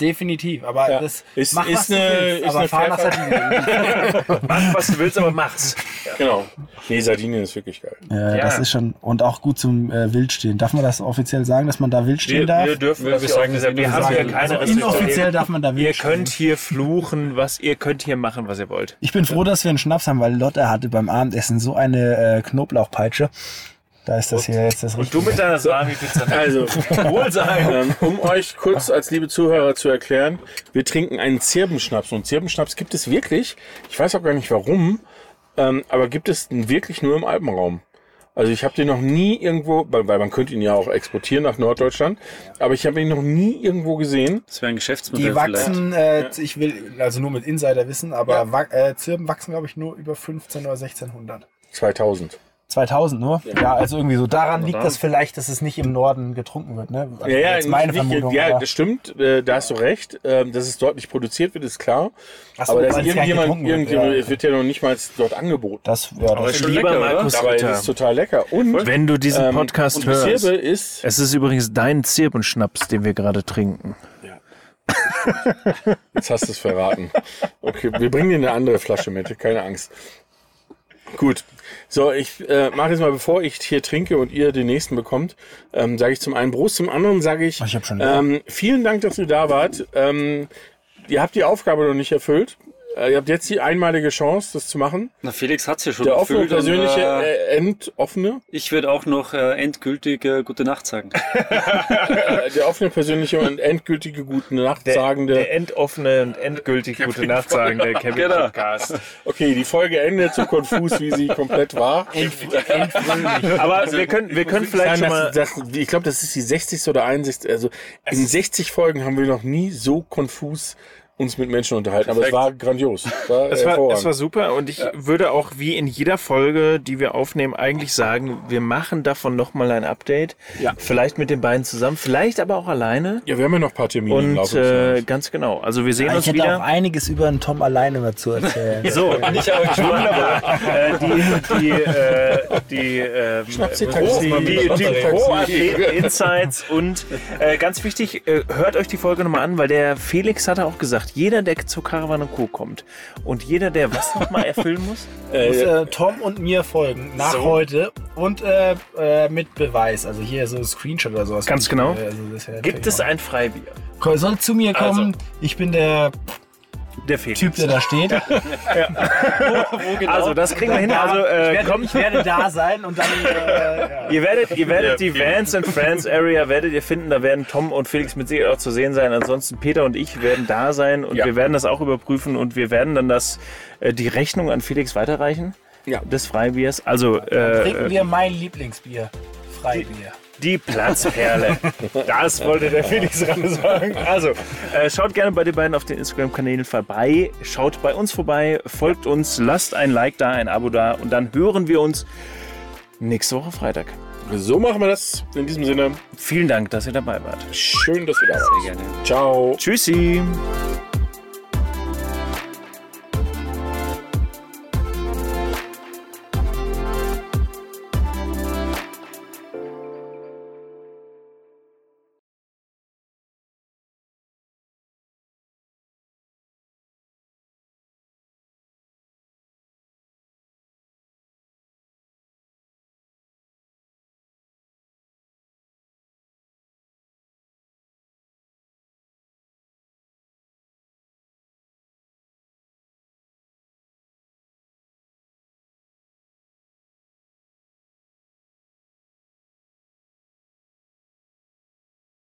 Definitiv. Aber
Ja.
das
Ist-
mach,
ist
was du
eine-
willst,
ist
aber
eine
fahr nach. Sardinien.
Mach, was du willst, aber mach's.
Genau. Nee, Sardinien ist wirklich geil.
Ja,
Ja.
das ist schon. Und auch gut zum äh, Wildstehen. Darf man das offiziell sagen, dass man da wild stehen
Wir,
darf?
wir dürfen
Wir-
das
wir
ja
sagen das
wir haben ja
inoffiziell.
keine
also inoffiziell darf man da wild
Ihr
stehen.
könnt hier fluchen, was ihr könnt hier machen, was ihr wollt.
Ich bin froh, dass wir einen Schnaps haben, weil Lotte hatte beim Abendessen so eine äh, Knoblauchpeitsche. Da ist das hier jetzt das
Und du
Richtige.
mit deiner Salami-Pizza.
Also,
Wohlsein.
ähm, um euch kurz als liebe Zuhörer zu erklären, wir trinken einen Zirbenschnaps. Und Zirbenschnaps gibt es wirklich, ich weiß auch gar nicht warum, ähm, aber gibt es wirklich nur im Alpenraum. Also ich habe den noch nie irgendwo, weil, man könnte ihn ja auch exportieren nach Norddeutschland, aber ich habe ihn noch nie irgendwo gesehen.
Das wäre ein Geschäftsmodell
Die wachsen, äh, ich will also nur mit Insider wissen, aber wa äh, Zirben wachsen, glaube ich, nur über 15 oder 1600.
2000.
2000 nur? Ja, also irgendwie so. Daran liegt das vielleicht, dass es nicht im Norden getrunken wird, ne? Also
Ja, ja,
jetzt meine
nicht,
Vermutung.
ja das stimmt, äh, da hast du recht. Ähm, dass es dort nicht produziert wird, ist klar.
Ach so,
aber dass
es
irgendjemand,
getrunken wird,
irgendjemand
ja.
es wird ja noch nicht mal dort angeboten.
das, ja, das
schon
Lieber
lecker?
Markus
es
Ritter,
ist total lecker. Und
wenn du diesen
ähm,
Podcast
und
hörst,
ist
es ist übrigens dein Zirbenschnaps, den wir gerade trinken.
Jetzt hast du es verraten. Okay, wir bringen dir eine andere Flasche mit, keine Angst. Gut. So, ich äh, mache jetzt mal, bevor ich hier trinke und ihr den nächsten bekommt, ähm, sage ich zum einen Prost, zum anderen sage ich,
Ich hab schon
ähm, vielen Dank, dass ihr da wart. Ähm, ihr habt die Aufgabe noch nicht erfüllt. Äh, ihr habt jetzt die einmalige Chance, das zu machen.
Na, Felix hat's ja schon
Der offene,
und,
persönliche,
äh,
äh, endoffene,
Ich würde auch noch äh, endgültig äh, gute Nacht sagen.
äh, der offene, persönliche und endgültige gute Nacht sagende.
der endoffene und endgültig gute Nacht sagende Camping
Genau.
Podcast.
Okay, die Folge endet so konfus, wie sie komplett war.
Aber wir können, wir können vielleicht schon
Nein,
mal.
das, das, ich glaube, das ist die 60. oder 61. Also in 60 Folgen haben wir noch nie so konfus uns mit Menschen unterhalten. Aber es
Perfekt.
war grandios. Es war,
Es war, es war super und ich würde auch wie in jeder Folge, die wir aufnehmen, eigentlich sagen, wir machen davon nochmal ein Update.
Ja.
Vielleicht mit den beiden zusammen, vielleicht aber auch alleine.
ja, wir haben ja noch ein paar Termine im
Und äh, ganz genau. Also wir sehen
Ja,
uns
ich hätte
wieder.
auch einiges über den Tom alleine mal zu erzählen.
So, nicht aber wunderbar. äh, die die, äh, die. Pro- die, die
Schnapsi-Taxi.
Pro-Athleten-Insights und äh, ganz wichtig, äh, hört euch die Folge nochmal an, weil der Felix hatte auch gesagt, jeder, der zur Caravan Co. kommt und jeder, der was nochmal erfüllen muss,
muss äh, Tom und mir folgen nach
So.
heute und äh, äh, mit Beweis. Also hier so ein Screenshot oder sowas.
Ganz genau.
Also
gibt es ein Freibier.
soll zu mir kommen.
Also.
Ich bin der
Der Felix.
Typ, der da steht.
Also das kriegen wir hin. Also
ich,
äh,
werde,
kommt,
ich werde da sein und dann. Äh, ja.
ihr werdet, ihr werdet die Vans and Friends Area werdet ihr finden. Da werden Tom und Felix mit Sicherheit auch zu sehen sein. Ansonsten Peter und ich werden da sein und
Ja.
wir werden das auch überprüfen und wir werden dann das äh, die Rechnung an Felix weiterreichen.
Ja.
Des Freibiers. Also
Trinken
äh,
wir mein Lieblingsbier. Freibier.
Die Platzperle. Das wollte der Felix gerade sagen. Also, äh, schaut gerne bei den beiden auf den Instagram-Kanälen vorbei. Schaut bei uns vorbei, folgt uns, lasst ein Like da, ein Abo da und dann hören wir uns nächste Woche Freitag.
So machen wir das. In diesem Sinne,
Vielen Dank, dass ihr dabei wart.
schön, dass ihr da wart.
Sehr gerne.
Ciao.
Tschüssi.